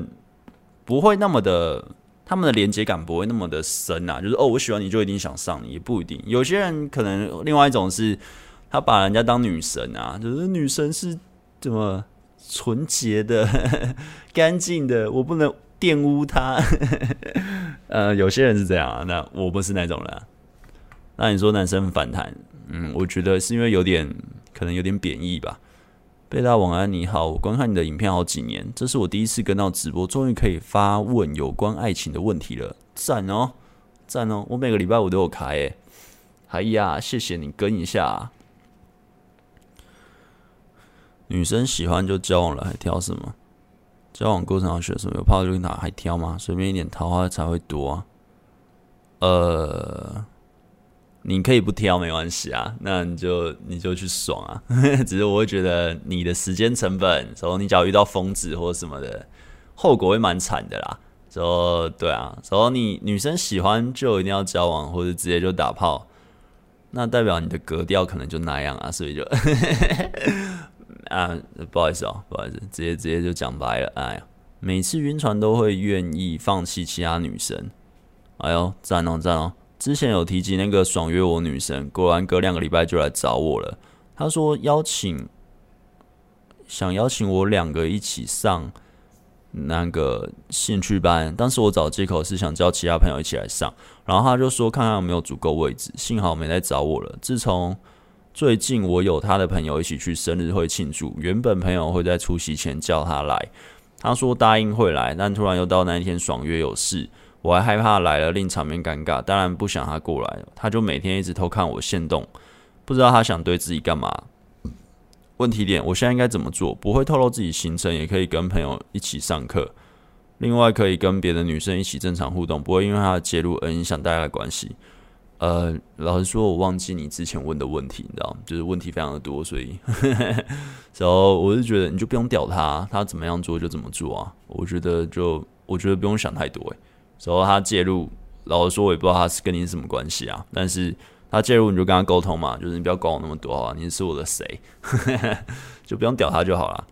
不会那么的，他们的连接感不会那么的深啊。就是哦，我喜欢你就一定想上你，也不一定。有些人可能另外一种是，他把人家当女神啊，就是女神是怎么纯洁的、干净的，我不能。玷污他，呃，有些人是这样啊，那我不是那种人。那你说男生反弹，嗯，我觉得是因为有点可能有点贬义吧。贝大晚安，你好，我观看你的影片好几年，这是我第一次跟到直播，终于可以发问有关爱情的问题了，赞哦，赞哦，我每个礼拜五都有开诶。哎呀，谢谢你跟一下啊。女生喜欢就交往了，还挑什么？交往过程要学什么？有泡就哪还挑吗？随便一点桃花才会多啊。呃，你可以不挑没关系啊，那你就你就去爽啊。只是我会觉得你的时间成本，然后你只要遇到疯子或什么的，后果会蛮惨的啦。说对啊，然后你女生喜欢就一定要交往，或者直接就打炮，那代表你的格调可能就那样啊，所以就。啊，不好意思哦，不好意思，直接直接就讲白了。哎呀，每次晕船都会愿意放弃其他女生。哎呦，赞哦赞哦！之前有提及那个爽约我女生，果然隔两个礼拜就来找我了。他说邀请，想邀请我两个一起上那个兴趣班，当时我找借口是想叫其他朋友一起来上，然后他就说看看有没有足够位置，幸好没来找我了。自从最近我有他的朋友一起去生日会庆祝，原本朋友会在出席前叫他来，他说答应会来，但突然又到那一天爽约有事，我还害怕来了令场面尴尬，当然不想他过来，他就每天一直偷看我限动，不知道他想对自己干嘛。问题点，我现在应该怎么做？不会透露自己行程，也可以跟朋友一起上课。另外，可以跟别的女生一起正常互动，不会因为他的介入而影响大家的关系。呃，老实说，我忘记你之前问的问题，你知道吗？就是问题非常的多，所以，然后我是觉得你就不用屌他，他怎么样做就怎么做啊。我觉得就我觉得不用想太多，诶，然后他介入，老实说，我也不知道他是跟你什么关系啊，但是。他介入你就跟他沟通嘛，就是你不要管我那么多啊，你是我的谁，就不用屌他就好了。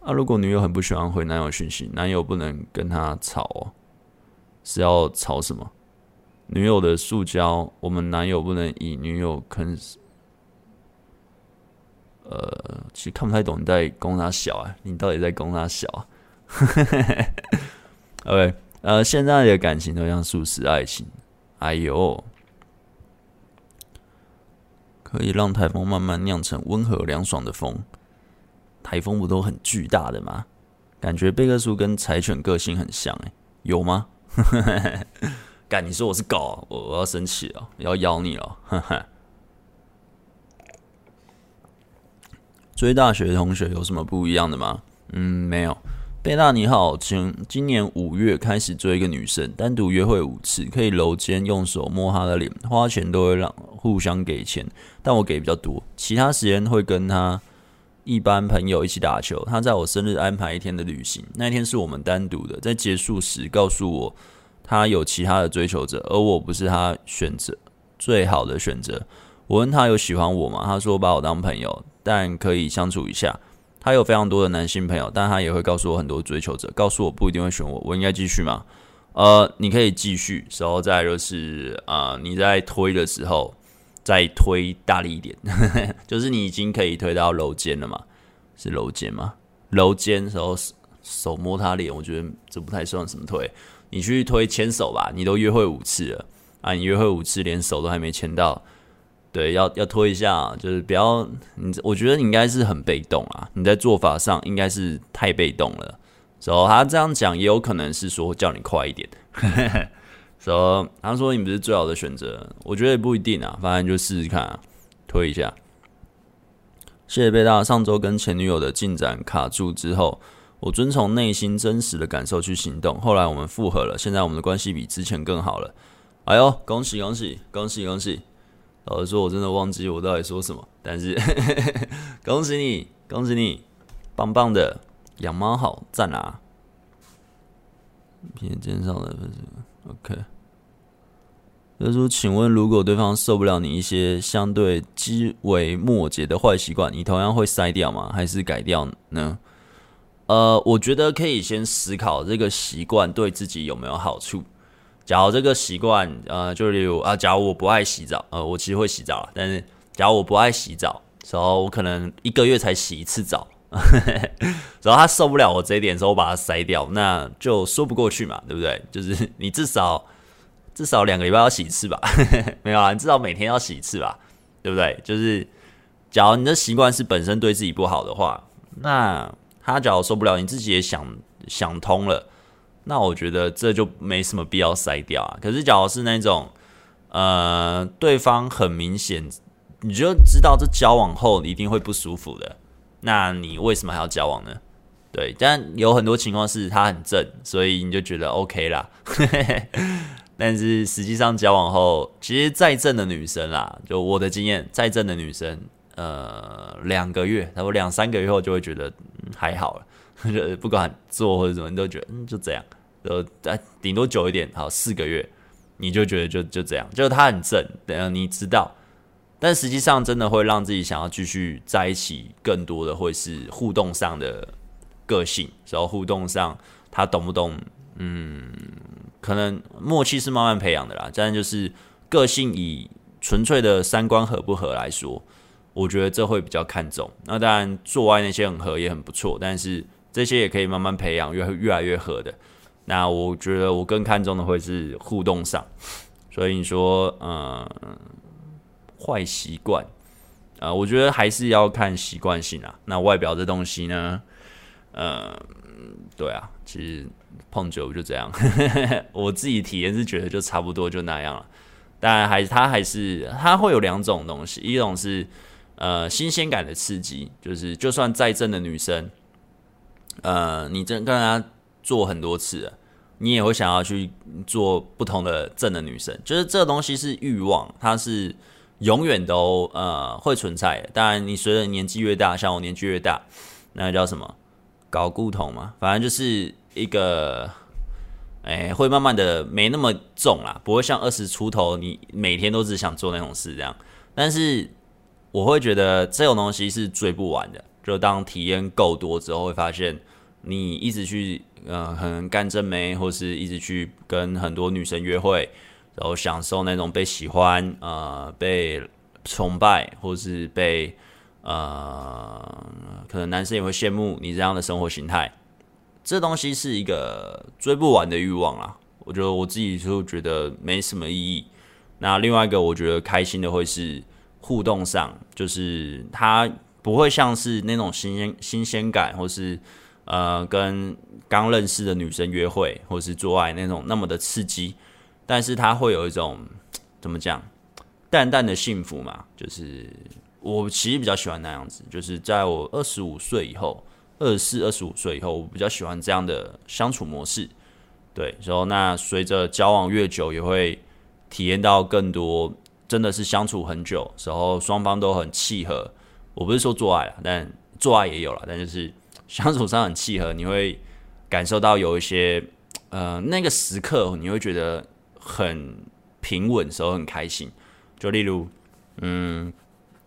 啊，如果女友很不喜欢回男友讯息，男友不能跟他吵哦，是要吵什么？女友的塑胶，我们男友不能以女友坑。呃，其实看不太懂你在攻他小啊，你到底在攻他小啊？OK，呃，现在的感情都像素食爱情，哎呦。可以让台风慢慢酿成温和凉爽的风。台风不都很巨大的吗？感觉贝克叔跟柴犬个性很像，诶，有吗？干，你说我是狗，我我要生气了，要咬你了。哈 哈追大学同学有什么不一样的吗？嗯，没有。贝娜你好，请今年五月开始追一个女生，单独约会五次，可以搂肩，用手摸她的脸，花钱都会让互相给钱，但我给比较多，其他时间会跟她一般朋友一起打球。她在我生日安排一天的旅行，那天是我们单独的，在结束时告诉我她有其他的追求者，而我不是她选择最好的选择。我问她有喜欢我吗？她说把我当朋友，但可以相处一下。他有非常多的男性朋友，但他也会告诉我很多追求者，告诉我不一定会选我，我应该继续吗？呃，你可以继续，然后再就是啊、你在推的时候再推大力一点，就是你已经可以推到搂肩了嘛？是搂肩吗？搂肩，然后手摸他脸，我觉得这不太算什么推，你去推牵手吧，你都约会五次了啊，你约会五次连手都还没牵到。对，要要拖一下，就是不要你。我觉得你应该是很被动啊，你在做法上应该是太被动了。所以他这样讲也有可能是说叫你快一点。所以他说你不是最好的选择，我觉得也不一定啊。反正就试试看啊，推一下。谢谢贝大，上周跟前女友的进展卡住之后，我遵从内心真实的感受去行动。后来我们复合了，现在我们的关系比之前更好了。哎呦，恭喜恭喜恭喜恭喜！老实说，我真的忘记我到底说什么，但是 恭喜你，恭喜你，棒棒的，养猫好赞啊！片介绍的，OK。就说，请问，如果对方受不了你一些相对枝微末节的坏习惯，你同样会筛掉吗？还是改掉呢？呃，我觉得可以先思考这个习惯对自己有没有好处。假如这个习惯，呃，就例如啊，假如我不爱洗澡，呃，我其实会洗澡，但是假如我不爱洗澡，然后我可能一个月才洗一次澡，然后他受不了我这一点时候，我把它筛掉，那就说不过去嘛，对不对？就是你至少至少两个礼拜要洗一次吧，没有啊，你至少每天要洗一次吧，对不对？就是假如你的习惯是本身对自己不好的话，那他假如受不了，你自己也想想通了。那我觉得这就没什么必要筛掉啊。可是，假如是那种，呃，对方很明显，你就知道这交往后一定会不舒服的，那你为什么还要交往呢？对，但有很多情况是他很正，所以你就觉得 OK 啦。但是实际上交往后，其实再正的女生啦，就我的经验，再正的女生，呃，两个月，差不多两三个月后就会觉得，嗯，还好了。就不管做或者什么，你都觉得嗯，就这样，呃，顶多久一点，好四个月，你就觉得就就这样，就是他很正，等你知道，但实际上真的会让自己想要继续在一起，更多的会是互动上的个性，然后互动上他懂不懂，嗯，可能默契是慢慢培养的啦，但就是个性以纯粹的三观合不合来说，我觉得这会比较看重。那当然做爱那些很合也很不错，但是。这些也可以慢慢培养，越会越来越合的。那我觉得我更看重的会是互动上，所以你说，嗯，坏习惯，啊，我觉得还是要看习惯性啊。那外表这东西呢，嗯，对啊，其实碰久就这样，我自己体验是觉得就差不多就那样了。当然，还它还是它会有两种东西，一种是呃新鲜感的刺激，就是就算再正的女生，呃，你真跟她做很多次，你也会想要去做不同的正的女生，就是这个东西是欲望，它是永远都呃会存在的。当然，你随着年纪越大，像我年纪越大，那个叫什么搞固酮嘛，反正就是一个。哎，会慢慢的没那么重啦，不会像二十出头，你每天都只想做那种事这样。但是我会觉得这种东西是追不完的，就当体验够多之后，会发现你一直去，呃，可能干正妹，或是一直去跟很多女生约会，然后享受那种被喜欢、呃，被崇拜，或是被呃，可能男生也会羡慕你这样的生活形态。这东西是一个追不完的欲望啦，我觉得我自己就觉得没什么意义。那另外一个我觉得开心的会是互动上，就是它不会像是那种新鲜新鲜感，或是呃跟刚认识的女生约会或是做爱那种那么的刺激，但是他会有一种 怎么讲，淡淡的幸福嘛，就是我其实比较喜欢那样子，就是在我二十五岁以后。二十四、二十五岁以后，我比较喜欢这样的相处模式。对，然后那随着交往越久，也会体验到更多，真的是相处很久，然后双方都很契合。我不是说做爱了，但做爱也有了，但就是相处上很契合，你会感受到有一些，呃，那个时刻你会觉得很平稳，时候很开心。就例如，嗯。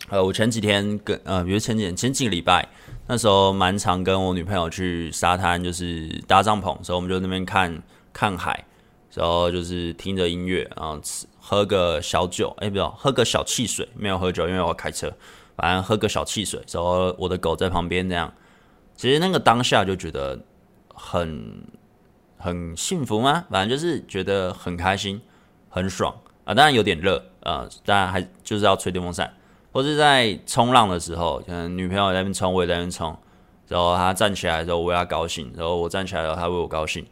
呃，我前几天跟呃，比如前几天前几个礼拜，那时候蛮常跟我女朋友去沙滩，就是搭帐篷，所以我们就那边看看海，然后就是听着音乐，然后吃喝个小酒，哎，不要喝个小汽水，没有喝酒，因为我开车，反正喝个小汽水，然后我的狗在旁边这样，其实那个当下就觉得很很幸福吗？反正就是觉得很开心，很爽啊，当然有点热啊，当然还就是要吹电风扇。或是在冲浪的时候，可能女朋友在那边冲，我也在那边冲，然后她站起来的时候，我为她高兴；然后我站起来的时候，她为我高兴。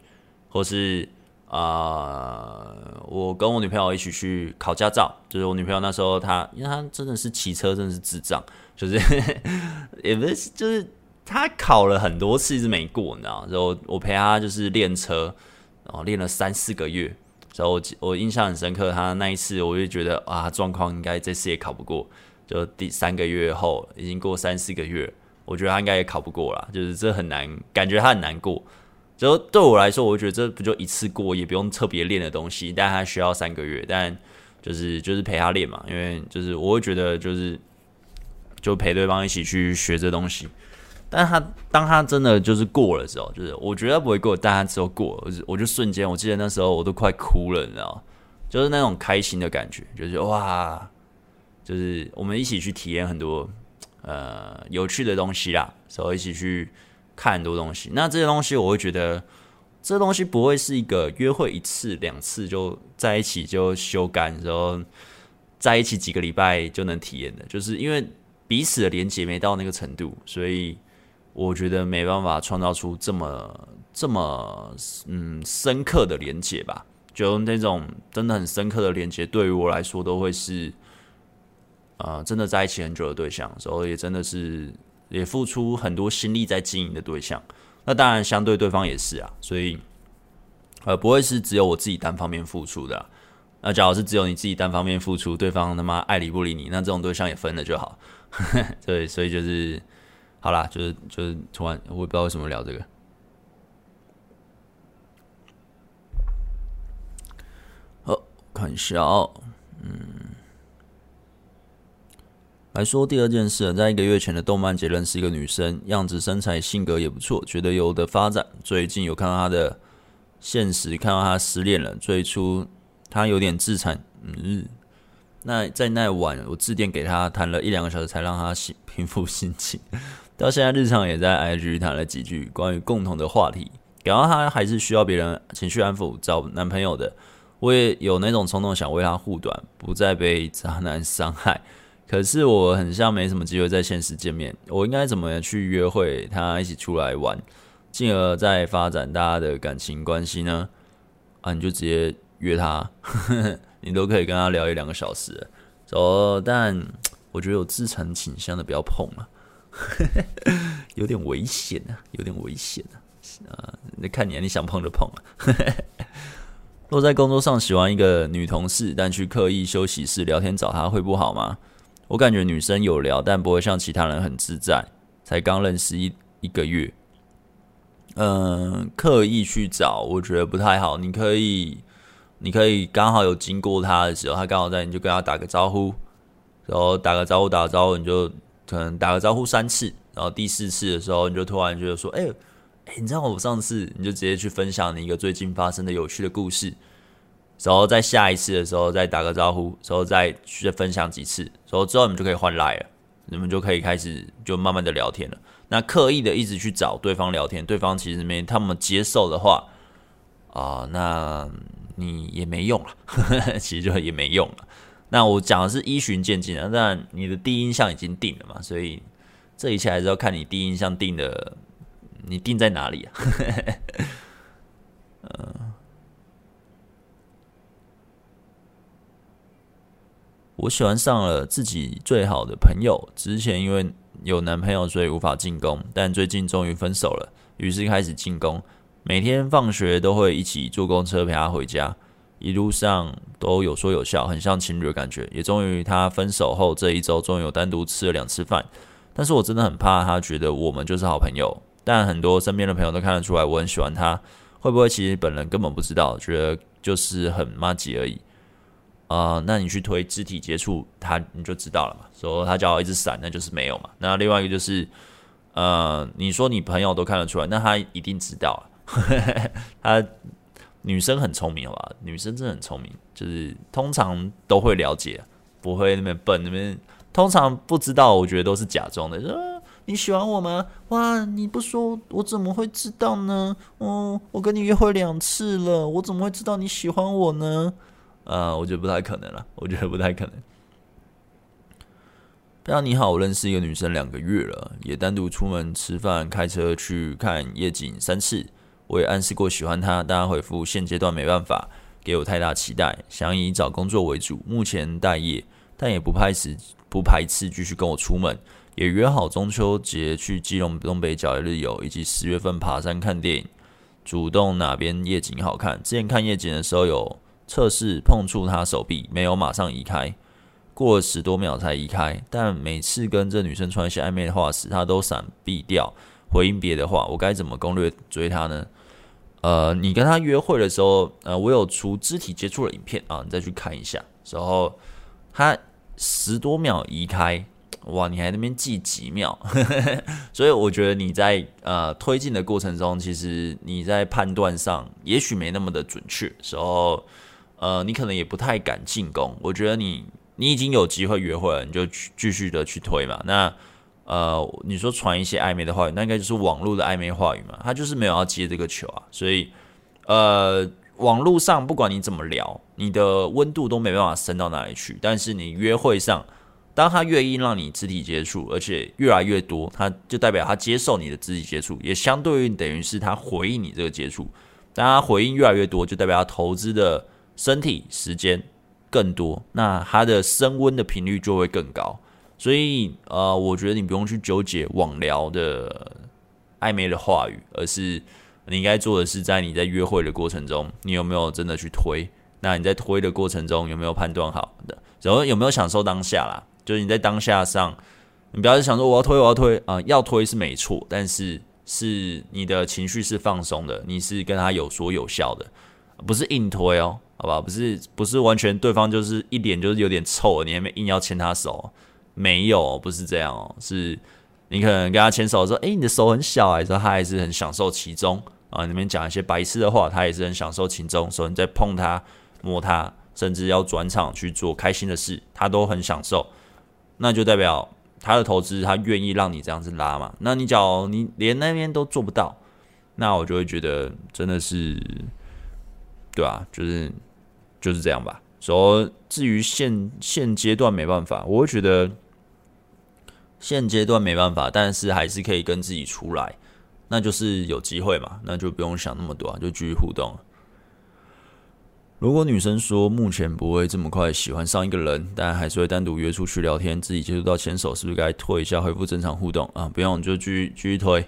或是啊、我跟我女朋友一起去考驾照，就是我女朋友那时候她，因为她真的是骑车真的是智障，就是 也不是，就是他考了很多次一直没过，你知道？然后我陪他就是练车，然后练了三四个月，然后我我印象很深刻，他那一次我就觉得啊，状况应该这次也考不过。就第三个月后，已经过三四个月，我觉得他应该也考不过啦。就是这很难，感觉他很难过。就对我来说，我觉得这不就一次过，也不用特别练的东西，但他需要三个月。但就是就是陪他练嘛，因为就是我会觉得就是就陪对方一起去学这东西。但他当他真的就是过了之后，就是我觉得不会过，但他之后过了，我就我就瞬间，我记得那时候我都快哭了，你知道，就是那种开心的感觉，就是哇。就是我们一起去体验很多呃有趣的东西啦，所以一起去看很多东西。那这些东西我会觉得，这东西不会是一个约会一次两次就在一起就修改，然后在一起几个礼拜就能体验的。就是因为彼此的连接没到那个程度，所以我觉得没办法创造出这么这么嗯深刻的连接吧。就那种真的很深刻的连接，对于我来说都会是。呃，真的在一起很久的对象，所以也真的是也付出很多心力在经营的对象。那当然，相对对方也是啊，所以呃，不会是只有我自己单方面付出的。那假如是只有你自己单方面付出，对方他妈爱理不理你，那这种对象也分了就好。对，所以就是好啦，就是就是突然我也不知道为什么聊这个。哦，看一下哦，嗯。来说第二件事，在一个月前的动漫节认识一个女生，样子、身材、性格也不错，觉得有的发展。最近有看到她的现实，看到她失恋了。最初她有点自残，嗯，那在那晚，我致电给她，谈了一两个小时，才让她心平复心情。到现在日常也在 IG 谈了几句关于共同的话题，感到他还是需要别人情绪安抚找男朋友的。我也有那种冲动想为他护短，不再被渣男伤害。可是我很像没什么机会在现实见面，我应该怎么去约会他一起出来玩，进而再发展大家的感情关系呢？啊，你就直接约他，你都可以跟他聊一两个小时。哦，但我觉得有自残倾向的不要碰啊，有点危险啊，有点危险啊。啊，那看你，啊你想碰就碰啊。若在工作上喜欢一个女同事，但去刻意休息室聊天找她，会不好吗？我感觉女生有聊，但不会像其他人很自在。才刚认识一一个月，嗯，刻意去找，我觉得不太好。你可以。你可以刚好有经过她的时候，她刚好在，你就跟她打个招呼，然后打个招呼，打个招呼，你就可能打个招呼三次，然后第四次的时候，你就突然觉得说，哎、欸，哎、你知道我上次，你就直接去分享你一个最近发生的有趣的故事，然后在下一次的时候再打个招呼，然后再去分享几次，然后之后你们就可以换赖了，你们就可以开始就慢慢的聊天了。那刻意的一直去找对方聊天，对方其实没他们接受的话，啊、那。你也没用了，其实就也没用了。那我讲的是依循渐进啊，但你的第一印象已经定了嘛，所以这一切还是要看你第一印象定的，你定在哪里啊？嗯，我喜欢上了自己最好的朋友，之前因为有男朋友，所以无法进攻，但最近终于分手了，于是开始进攻。每天放学都会一起坐公车陪他回家，一路上都有说有笑，很像情侣的感觉。也终于他分手后这一周，终于有单独吃了两次饭。但是我真的很怕他觉得我们就是好朋友。但很多身边的朋友都看得出来我很喜欢他，会不会其实本人根本不知道，觉得就是很麻吉而已？啊、呃，那你去推肢体接触他，你就知道了嘛。说他脚一直闪，那就是没有嘛。那另外一个就是，呃，你说你朋友都看得出来，那他一定知道了。他女生很聪明，好吧？女生真的很聪明，就是通常都会了解，不会那么笨那边。通常不知道，我觉得都是假装的。说、你喜欢我吗？哇，你不说我怎么会知道呢？哦，我跟你约会两次了，我怎么会知道你喜欢我呢？啊，我觉得不太可能了，我觉得不太可能。大家你好，我认识一个女生两个月了，也单独出门吃饭、开车去看夜景三次。我也暗示过喜欢他，但他回复现阶段没办法给我太大期待，想以找工作为主，目前待业，但也不排斥不排斥继续跟我出门，也约好中秋节去基隆东北角一日游，以及十月份爬山看电影，主动哪边夜景好看。之前看夜景的时候有测试碰触他手臂，没有马上移开，过了十多秒才移开，但每次跟这女生传一些暧昧的话时，他都闪避掉，回应别的话，我该怎么攻略追她呢？呃，你跟他约会的时候，呃，我有出肢体接触的影片啊，你再去看一下。然后他十多秒移开，哇，你还那边记几秒？所以我觉得你在呃推进的过程中，其实你在判断上也许没那么的准确。时候，呃，你可能也不太敢进攻。我觉得你你已经有机会约会了，你就继续的去推嘛。那。呃，你说传一些暧昧的话语，那应该就是网络的暧昧话语嘛？他就是没有要接这个球啊，所以，呃，网络上不管你怎么聊，你的温度都没办法升到哪里去。但是你约会上，当他愿意让你肢体接触，而且越来越多，他就代表他接受你的肢体接触，也相对于等于是他回应你这个接触。当他回应越来越多，就代表他投资的身体时间更多，那他的升温的频率就会更高。所以，呃，我觉得你不用去纠结网聊的暧昧的话语，而是你应该做的是，在你在约会的过程中，你有没有真的去推？那你在推的过程中有没有判断好的？然后有没有享受当下啦？就是你在当下上，你不要想说我要推，我要推啊，要推是没错，但是是你的情绪是放松的，你是跟他有说有笑的，不是硬推哦，好吧？不是不是完全对方就是一脸就是有点臭，你还没硬要牵他手。没有，不是这样哦，是你可能跟他牵手说，诶，你的手很小哎，说他还是很享受其中啊。你们讲一些白痴的话，他也是很享受其中。说你在碰他、摸他，甚至要转场去做开心的事，他都很享受。那就代表他的投资他愿意让你这样子拉嘛？那你假如你连那边都做不到，那我就会觉得真的是，对啊，就是就是这样吧。说至于现现阶段没办法，我会觉得现阶段没办法，但是还是可以跟自己出来，那就是有机会嘛，那就不用想那么多，就继续互动。如果女生说目前不会这么快喜欢上一个人，但还是会单独约出去聊天，自己接触到牵手，是不是该推一下恢复正常互动啊？不用，就继续继续推，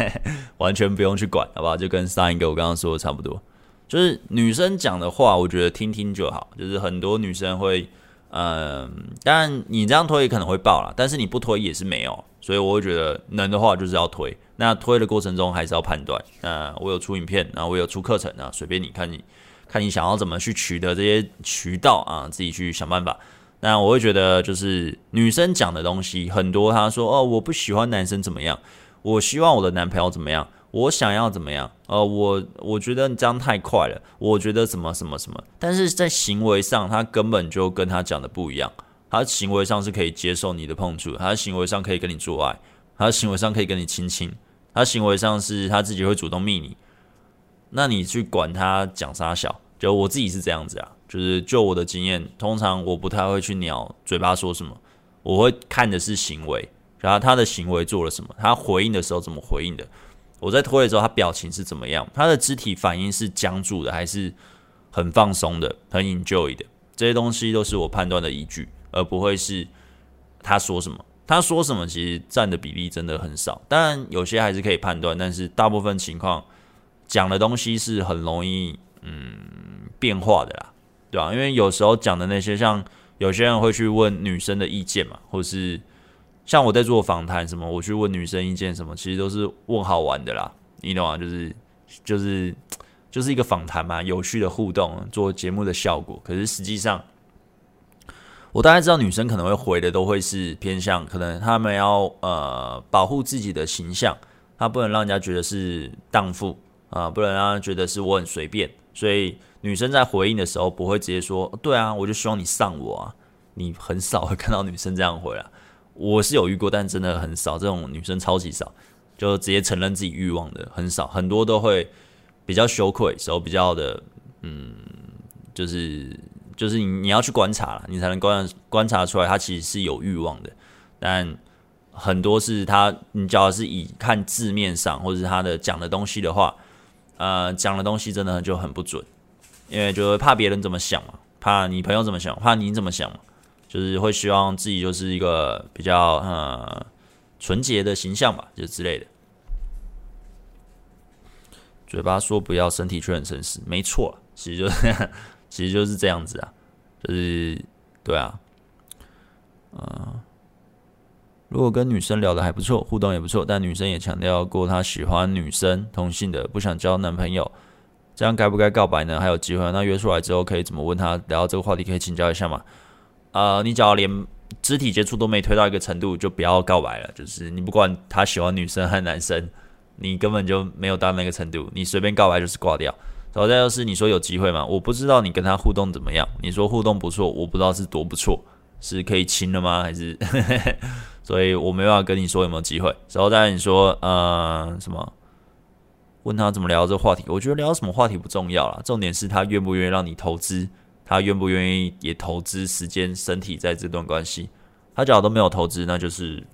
完全不用去管，好吧？就跟上一个我刚刚说的差不多。就是女生讲的话，我觉得听听就好。就是很多女生会，嗯，当然你这样推可能会爆啦，但是你不推也是没有。所以我会觉得能的话就是要推。那推的过程中还是要判断。那我有出影片，然后我有出课程啊，随便你看你看你想要怎么去取得这些渠道啊，自己去想办法。那我会觉得就是女生讲的东西很多，她说哦，我不喜欢男生怎么样，我希望我的男朋友怎么样。我想要怎么样？呃，我我觉得你这样太快了。我觉得什么什么什么，但是在行为上，他根本就跟他讲的不一样。他行为上是可以接受你的碰触，他行为上可以跟你做爱，他行为上可以跟你亲亲，他行为上是他自己会主动密你。那你去管他讲啥小？就我自己是这样子啊，就是就我的经验，通常我不太会去鸟嘴巴说什么，我会看的是行为，然后他的行为做了什么，他回应的时候怎么回应的。我在推的时候，他表情是怎么样？他的肢体反应是僵住的，还是很放松的、很 enjoy 的？这些东西都是我判断的依据，而不会是他说什么。他说什么，其实占的比例真的很少。当然，有些还是可以判断，但是大部分情况讲的东西是很容易嗯变化的啦，对吧？因为有时候讲的那些，像有些人会去问女生的意见嘛，或是。像我在做访谈什么，我去问女生意见什么，其实都是问好玩的啦，你懂吗？就是就是就是一个访谈嘛，有趣的互动，做节目的效果。可是实际上，我大概知道女生可能会回的都会是偏向，可能他们要呃保护自己的形象，他不能让人家觉得是荡妇啊，不能让人觉得是我很随便。所以女生在回应的时候不会直接说，对啊，我就希望你上我啊。你很少会看到女生这样回啊。我是有遇过，但真的很少，这种女生超级少，就直接承认自己欲望的很少，很多都会比较羞愧，时候比较的，嗯，就是就是你你要去观察了，你才能观观察出来她其实是有欲望的，但很多是她，你只要是以看字面上或者是她的讲的东西的话，呃，讲的东西真的就很不准，因为就怕别人怎么想嘛，怕你朋友怎么想，怕你怎么想嘛。就是会希望自己就是一个比较呃纯洁的形象吧，就之类的。嘴巴说不要，身体却很诚实，没错，其实就是，其实就是这样子啊，就是对啊，嗯、如果跟女生聊得还不错，互动也不错，但女生也强调过她喜欢女生同性的，不想交男朋友，这样该不该告白呢？还有机会？那约出来之后可以怎么问她？聊到这个话题可以请教一下吗？呃，你只要连肢体接触都没推到一个程度，就不要告白了。就是你不管他喜欢女生还是男生，你根本就没有到那个程度，你随便告白就是挂掉。然后再就是你说有机会吗？我不知道你跟他互动怎么样。你说互动不错，我不知道是多不错，是可以亲了吗？还是？所以我没办法跟你说有没有机会。然后再你说呃什么？问他怎么聊这个话题？我觉得聊什么话题不重要啦，重点是他愿不愿意让你投资。他愿不愿意也投资时间、身体在这段关系？他假如都没有投资，那就是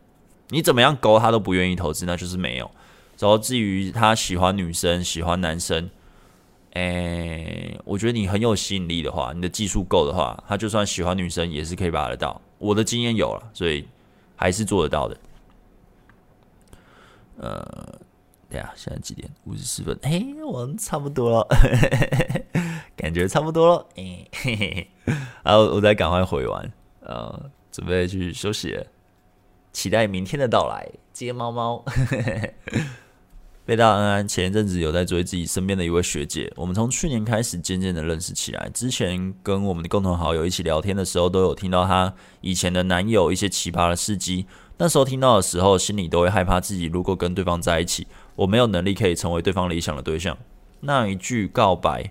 你怎么样勾他都不愿意投资，那就是没有。然后至于他喜欢女生、喜欢男生，诶，我觉得你很有吸引力的话，你的技术够的话，他就算喜欢女生也是可以把得到。我的经验有了，所以还是做得到的。呃。对啊，现在几点？五十四分。哎，我们差不多了，感觉差不多了。哎，嘿嘿，然后我再赶快回完，呃，准备去休息了，期待明天的到来。接猫猫，贝大安安前一阵子有在追自己身边的一位学姐，我们从去年开始渐渐的认识起来。之前跟我们的共同好友一起聊天的时候，都有听到她以前的男友一些奇葩的事迹。那时候听到的时候，心里都会害怕自己如果跟对方在一起。我没有能力可以成为对方理想的对象，那一句告白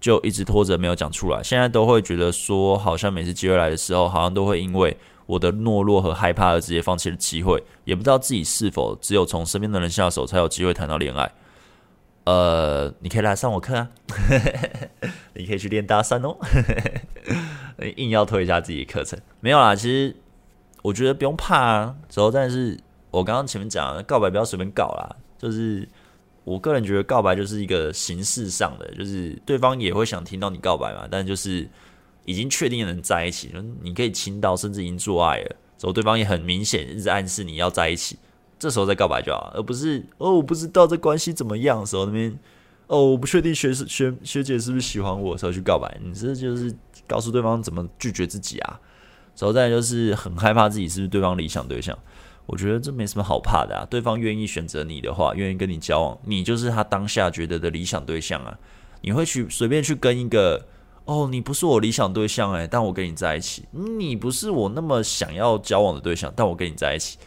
就一直拖着没有讲出来。现在都会觉得说，好像每次机会来的时候，好像都会因为我的懦弱和害怕而直接放弃了机会，也不知道自己是否只有从身边的人下手才有机会谈到恋爱。呃，你可以来上我课啊，你可以去练搭讪哦，硬要推一下自己的课程，没有啦。其实我觉得不用怕啊，主要但是我刚刚前面讲的告白不要随便告啦，就是我个人觉得告白就是一个形式上的，就是对方也会想听到你告白嘛，但就是已经确定能在一起，你可以亲到，甚至已经做爱了，所以对方也很明显一直暗示你要在一起。这时候再告白就好，而不是哦，我不知道这关系怎么样的时候那边哦，我不确定学学学姐是不是喜欢我的时候去告白，你这就是告诉对方怎么拒绝自己啊。然后再就是很害怕自己是不是对方理想对象，我觉得这没什么好怕的啊。对方愿意选择你的话，愿意跟你交往，你就是他当下觉得的理想对象啊。你会去随便去跟一个哦，你不是我理想对象诶，但我跟你在一起，你不是我那么想要交往的对象，但我跟你在一起。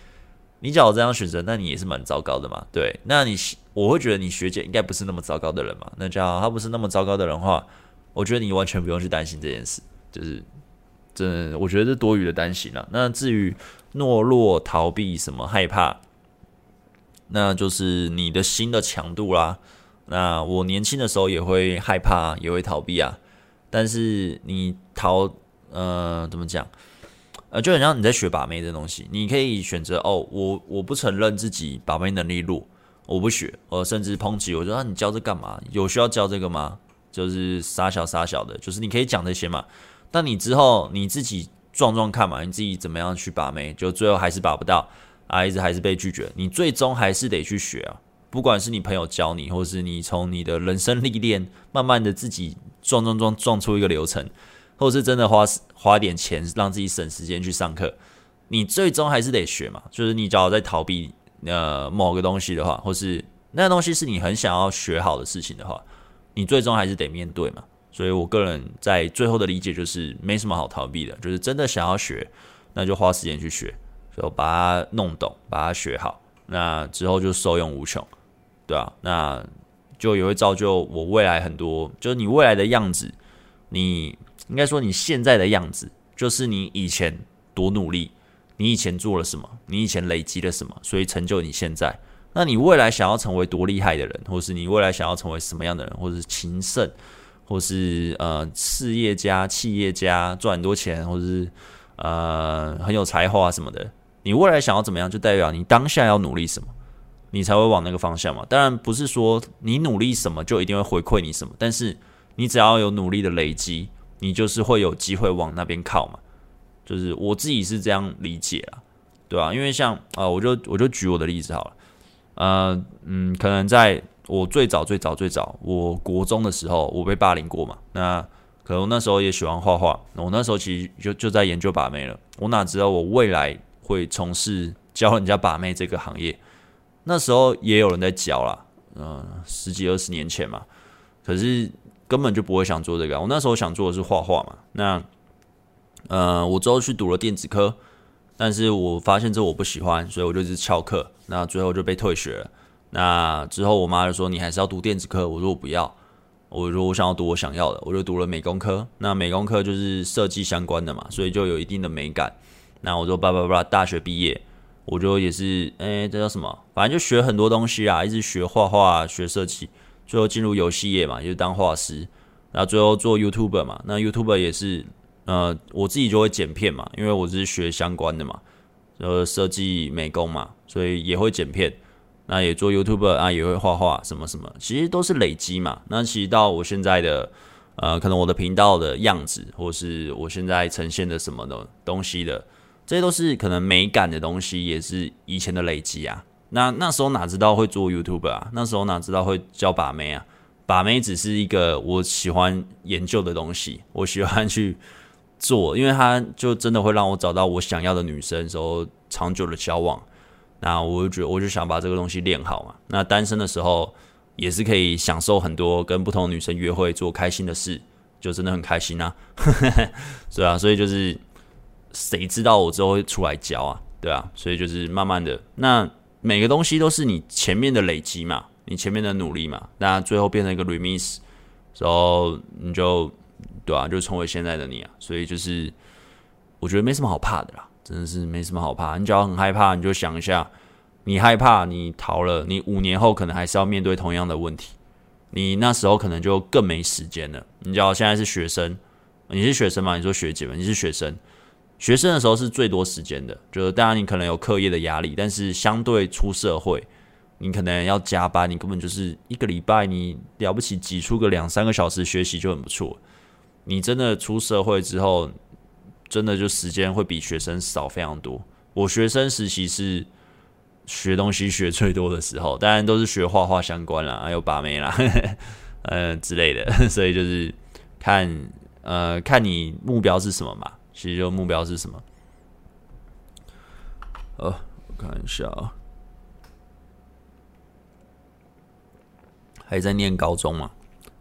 你假如这样选择，那你也是蛮糟糕的嘛。对，那你我会觉得你学姐应该不是那么糟糕的人嘛。那假如她不是那么糟糕的人的话，我觉得你完全不用去担心这件事，就是真的，我觉得是多余的担心了。那至于懦弱、逃避什么害怕，那就是你的心的强度啦。那我年轻的时候也会害怕，也会逃避啊。但是你逃，呃，怎么讲？呃，就很像你在学把妹这东西，你可以选择哦，我我不承认自己把妹能力弱，我不学，我甚至抨击，我说啊，你教这干嘛？有需要教这个吗？就是傻小傻小的，就是你可以讲这些嘛。但你之后你自己撞撞看嘛，你自己怎么样去把妹，就最后还是把不到啊，一直还是被拒绝，你最终还是得去学啊。不管是你朋友教你，或是你从你的人生历练，慢慢的自己撞撞撞撞出一个流程。或是真的花花点钱让自己省时间去上课，你最终还是得学嘛。就是你只要在逃避呃某个东西的话，或是那东西是你很想要学好的事情的话，你最终还是得面对嘛。所以我个人在最后的理解就是没什么好逃避的，就是真的想要学，那就花时间去学，就把它弄懂，把它学好，那之后就受用无穷，对啊，那就也会造就我未来很多，就是你未来的样子，你。应该说，你现在的样子就是你以前多努力，你以前做了什么，你以前累积了什么，所以成就你现在。那你未来想要成为多厉害的人，或是你未来想要成为什么样的人，或是情圣，或是呃事业家、企业家，赚很多钱，或者是呃很有才华什么的，你未来想要怎么样，就代表你当下要努力什么，你才会往那个方向嘛。当然不是说你努力什么就一定会回馈你什么，但是你只要有努力的累积。你就是会有机会往那边靠嘛，就是我自己是这样理解啊，对吧？因为像啊，我就我就举我的例子好了，呃，嗯，可能在我最早最早最早，我国中的时候，我被霸凌过嘛，那可能那时候也喜欢画画，我那时候其实就就在研究把妹了，我哪知道我未来会从事教人家把妹这个行业，那时候也有人在教啦，嗯、十几二十年前嘛，可是。根本就不会想做这个。我那时候想做的是画画嘛。那，呃，我之后去读了电子科，但是我发现这我不喜欢，所以我就一直翘课。那最后就被退学了。那之后我妈就说：“你还是要读电子科。”我说：“我不要。”我说：“我想要读我想要的。”我就读了美工科。那美工科就是设计相关的嘛，所以就有一定的美感。那我说：“叭叭叭，大学毕业，我就也是，哎，这叫什么？反正就学很多东西啊，一直学画画，学设计。”最后进入游戏业嘛，就是当画师，然后最后做 YouTuber 嘛。那 YouTuber 也是，呃，我自己就会剪片嘛，因为我是学相关的嘛，呃，设计美工嘛，所以也会剪片。那也做 YouTuber 啊，也会画画什么什么，其实都是累积嘛。那其实到我现在的，呃，可能我的频道的样子，或是我现在呈现的什么的东西的，这些都是可能美感的东西，也是以前的累积啊。那那时候哪知道会做 YouTuber 啊？那时候哪知道会教把妹啊？把妹只是一个我喜欢研究的东西，我喜欢去做，因为它就真的会让我找到我想要的女生，时候长久的交往。那我就觉得，我就想把这个东西练好嘛。那单身的时候也是可以享受很多跟不同女生约会，做开心的事，就真的很开心啊。对啊，所以就是谁知道我之后会出来教啊？对啊，所以就是慢慢的那。每个东西都是你前面的累积嘛，你前面的努力嘛，那最后变成一个 remix，然后你就对啊，就成为现在的你啊，所以就是我觉得没什么好怕的啦，真的是没什么好怕。你只要很害怕，你就想一下，你害怕，你逃了，你五年后可能还是要面对同样的问题，你那时候可能就更没时间了。你只要现在是学生，你是学生吗？你说学姐吗？你是学生，学生的时候是最多时间的，就是当然你可能有课业的压力，但是相对出社会，你可能要加班，你根本就是一个礼拜你了不起挤出个两三个小时学习就很不错。你真的出社会之后，真的就时间会比学生少非常多。我学生时期是学东西学最多的时候，当然都是学画画相关啦，还有把妹啦，呃之类的。所以就是看呃看你目标是什么嘛，其实就目标是什么。呃，我看一下啊，还在念高中嘛？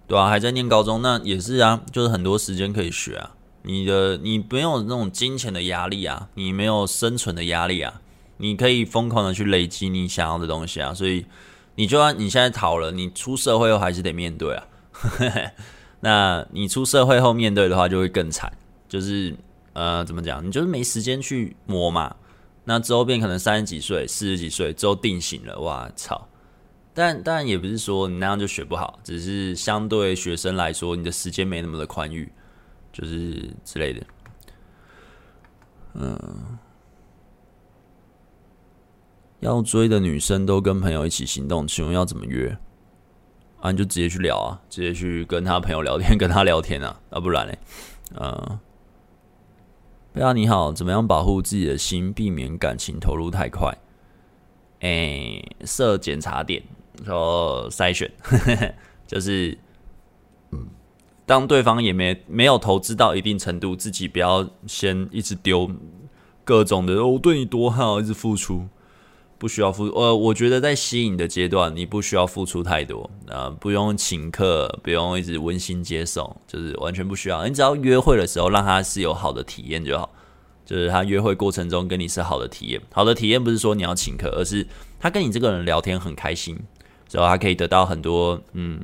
对啊，还在念高中，那也是啊，就是很多时间可以学啊。你的你没有那种金钱的压力啊，你没有生存的压力啊，你可以疯狂的去累积你想要的东西啊。所以你就算你现在逃了，你出社会后还是得面对啊。那你出社会后面对的话，就会更惨。就是呃，怎么讲？你就是没时间去磨嘛。那之后变可能三十几岁、四十几岁之后定型了，哇操！但但也不是说你那样就学不好，只是相对学生来说，你的时间没那么的宽裕，就是之类的。嗯，要追的女生都跟朋友一起行动，请问要怎么约？啊，你就直接去聊啊，直接去跟他朋友聊天，跟他聊天啊，啊，不然嘞，嗯，贝拉你好，怎么样保护自己的心，避免感情投入太快？哎、设检查点。说筛选，就是，当对方也没没有投资到一定程度，自己不要先一直丢各种的，我、哦、对你多好，一直付出，不需要付。呃，我觉得在吸引的阶段，你不需要付出太多，呃，不用请客，不用一直温馨接送，就是完全不需要。你只要约会的时候让他是有好的体验就好。就是他约会过程中跟你是好的体验，好的体验不是说你要请客，而是他跟你这个人聊天很开心。之后他可以得到很多，嗯，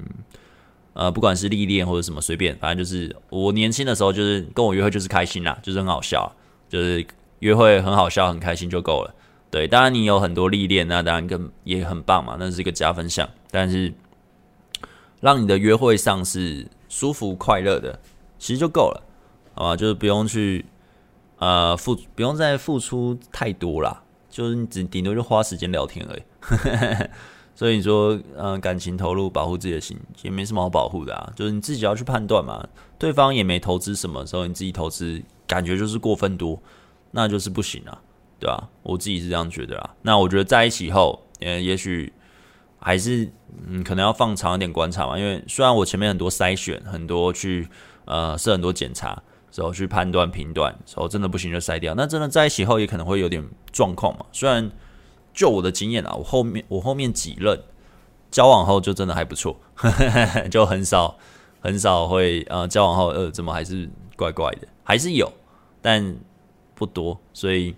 呃，不管是历练或者什么，随便，反正就是我年轻的时候，就是跟我约会就是开心啦，就是很好笑，就是约会很好笑，很开心就够了。对，当然你有很多历练，那当然更也很棒嘛，那是一个加分项。但是让你的约会上是舒服快乐的，其实就够了，好吧？就是不用去呃付，不用再付出太多啦，就是你只顶多就花时间聊天而已。所以你说，嗯，感情投入，保护自己的心，也没什么好保护的啊。就是你自己要去判断嘛。对方也没投资什么时候，你自己投资，感觉就是过分多，那就是不行啊，对吧？我自己是这样觉得啊。那我觉得在一起后，呃，也许还是，嗯，可能要放长一点观察嘛。因为虽然我前面很多筛选，很多去，呃，设很多检查，之后去判断、评断，之后真的不行就筛掉。那真的在一起后，也可能会有点状况嘛。虽然。就我的经验啊，我后面我后面几任交往后就真的还不错，就很少很少会呃交往后呃怎么还是怪怪的，还是有，但不多，所以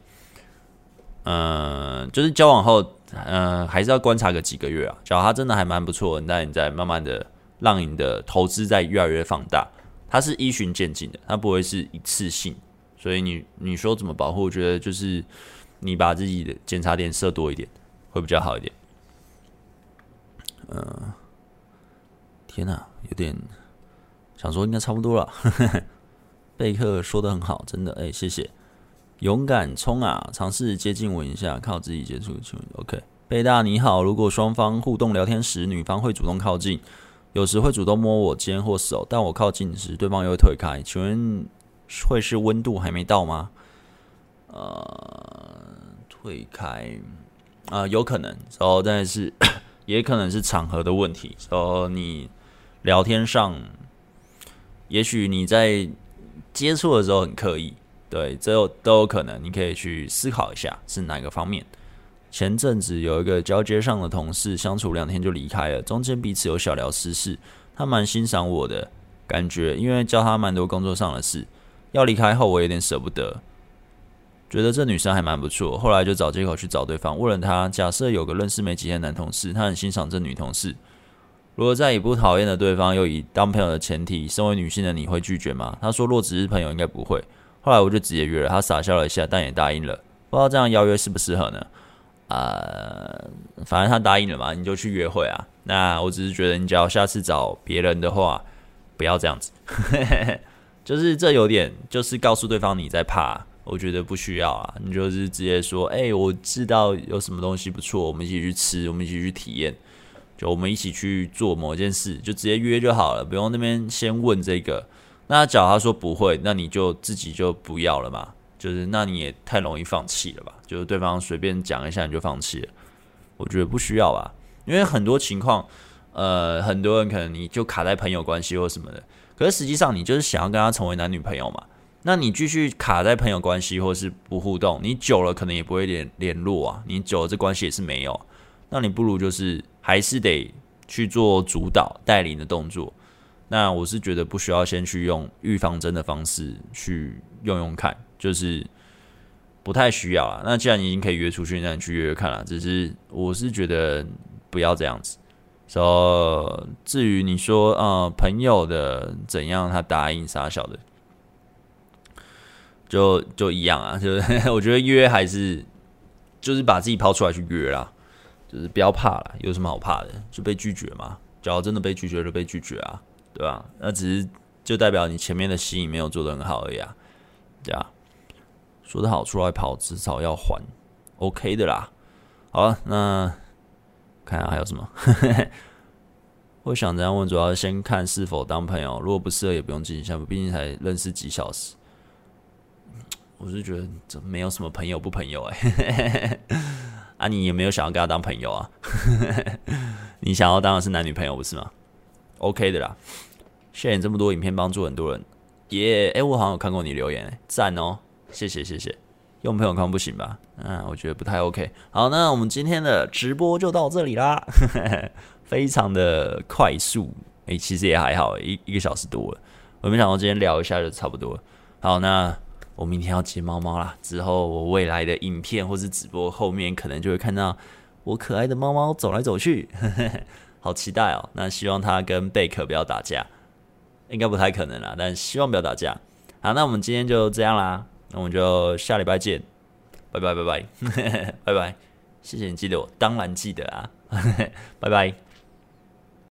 嗯、呃，就是交往后嗯、呃，还是要观察个几个月啊，假如他真的还蛮不错，那你再慢慢的让你的投资在越来越放大，它是依循渐进的，它不会是一次性，所以你你说怎么保护？我觉得就是。你把自己的检查点设多一点，会比较好一点。嗯、天哪，有点想说应该差不多了。贝克说的很好，真的，哎，谢谢。勇敢冲啊！尝试接近吻一下，靠自己接触。OK，贝大你好。如果双方互动聊天时，女方会主动靠近，有时会主动摸我肩或手，但我靠近时，对方又会退开。请问会是温度还没到吗？呃。会开啊、有可能，然后但是 也可能是场合的问题。然后你聊天上，也许你在接触的时候很刻意，对，这有都有可能。你可以去思考一下是哪个方面。前阵子有一个交接上的同事，相处两天就离开了，中间彼此有小聊私事，他蛮欣赏我的感觉，因为教他蛮多工作上的事。要离开后，我有点舍不得。觉得这女生还蛮不错，后来就找借口去找对方。问了她，假设有个认识没几天的男同事，他很欣赏这女同事。如果在以不讨厌的对方，又以当朋友的前提，身为女性的你会拒绝吗？她说，若只是朋友，应该不会。后来我就直接约了，他傻笑了一下，但也答应了。不知道这样邀约适不适合呢？啊、呃，反正他答应了嘛，你就去约会啊。那我只是觉得，你只要下次找别人的话，不要这样子，就是这有点，就是告诉对方你在怕。我觉得不需要啊，你就是直接说，哎、我知道有什么东西不错，我们一起去吃，我们一起去体验，就我们一起去做某件事，就直接约就好了，不用那边先问这个。那假如他说不会，那你就自己就不要了嘛。就是那你也太容易放弃了吧？就是对方随便讲一下你就放弃了，我觉得不需要吧。因为很多情况，呃，很多人可能你就卡在朋友关系或什么的，可是实际上你就是想要跟他成为男女朋友嘛。那你继续卡在朋友关系，或是不互动，你久了可能也不会联联络啊。你久了这关系也是没有，那你不如就是还是得去做主导带领的动作。那我是觉得不需要先去用预防针的方式去用用看，就是不太需要啊。那既然你已经可以约出去，那你去约约看了。只是我是觉得不要这样子。说、so, 至于你说呃朋友的怎样，他答应啥小的。就就一样啊，就是 我觉得约还是就是把自己抛出来去约啦，就是不要怕啦，有什么好怕的？就被拒绝嘛，只要真的被拒绝就被拒绝啊，对吧？那只是就代表你前面的吸引没有做得很好而已啊，对啊，说得好，出来跑迟早要还，OK 的啦。好了，那看下还有什么？我想这样问，主要先看是否当朋友，如果不适合也不用进行下步，毕竟才认识几小时。我是觉得这没有什么朋友不朋友哎、欸，啊，你有没有想要跟他当朋友啊？你想要当的是男女朋友不是吗？OK 的啦，谢谢你这么多影片帮助很多人，耶！哎，我好像有看过你留言，赞哦，谢谢谢谢。用朋友看不行吧？嗯，我觉得不太 OK。好，那我们今天的直播就到这里啦，非常的快速，哎，其实也还好，一一个小时多了。我没想到今天聊一下就差不多。好，那。我明天要接猫猫啦，之后我未来的影片或是直播后面可能就会看到我可爱的猫猫走来走去，好期待哦！那希望它跟贝壳不要打架，应该不太可能啦，但希望不要打架。好，那我们今天就这样啦，那我们就下礼拜见，拜拜拜拜 拜拜，谢谢你记得我，当然记得啊，拜拜。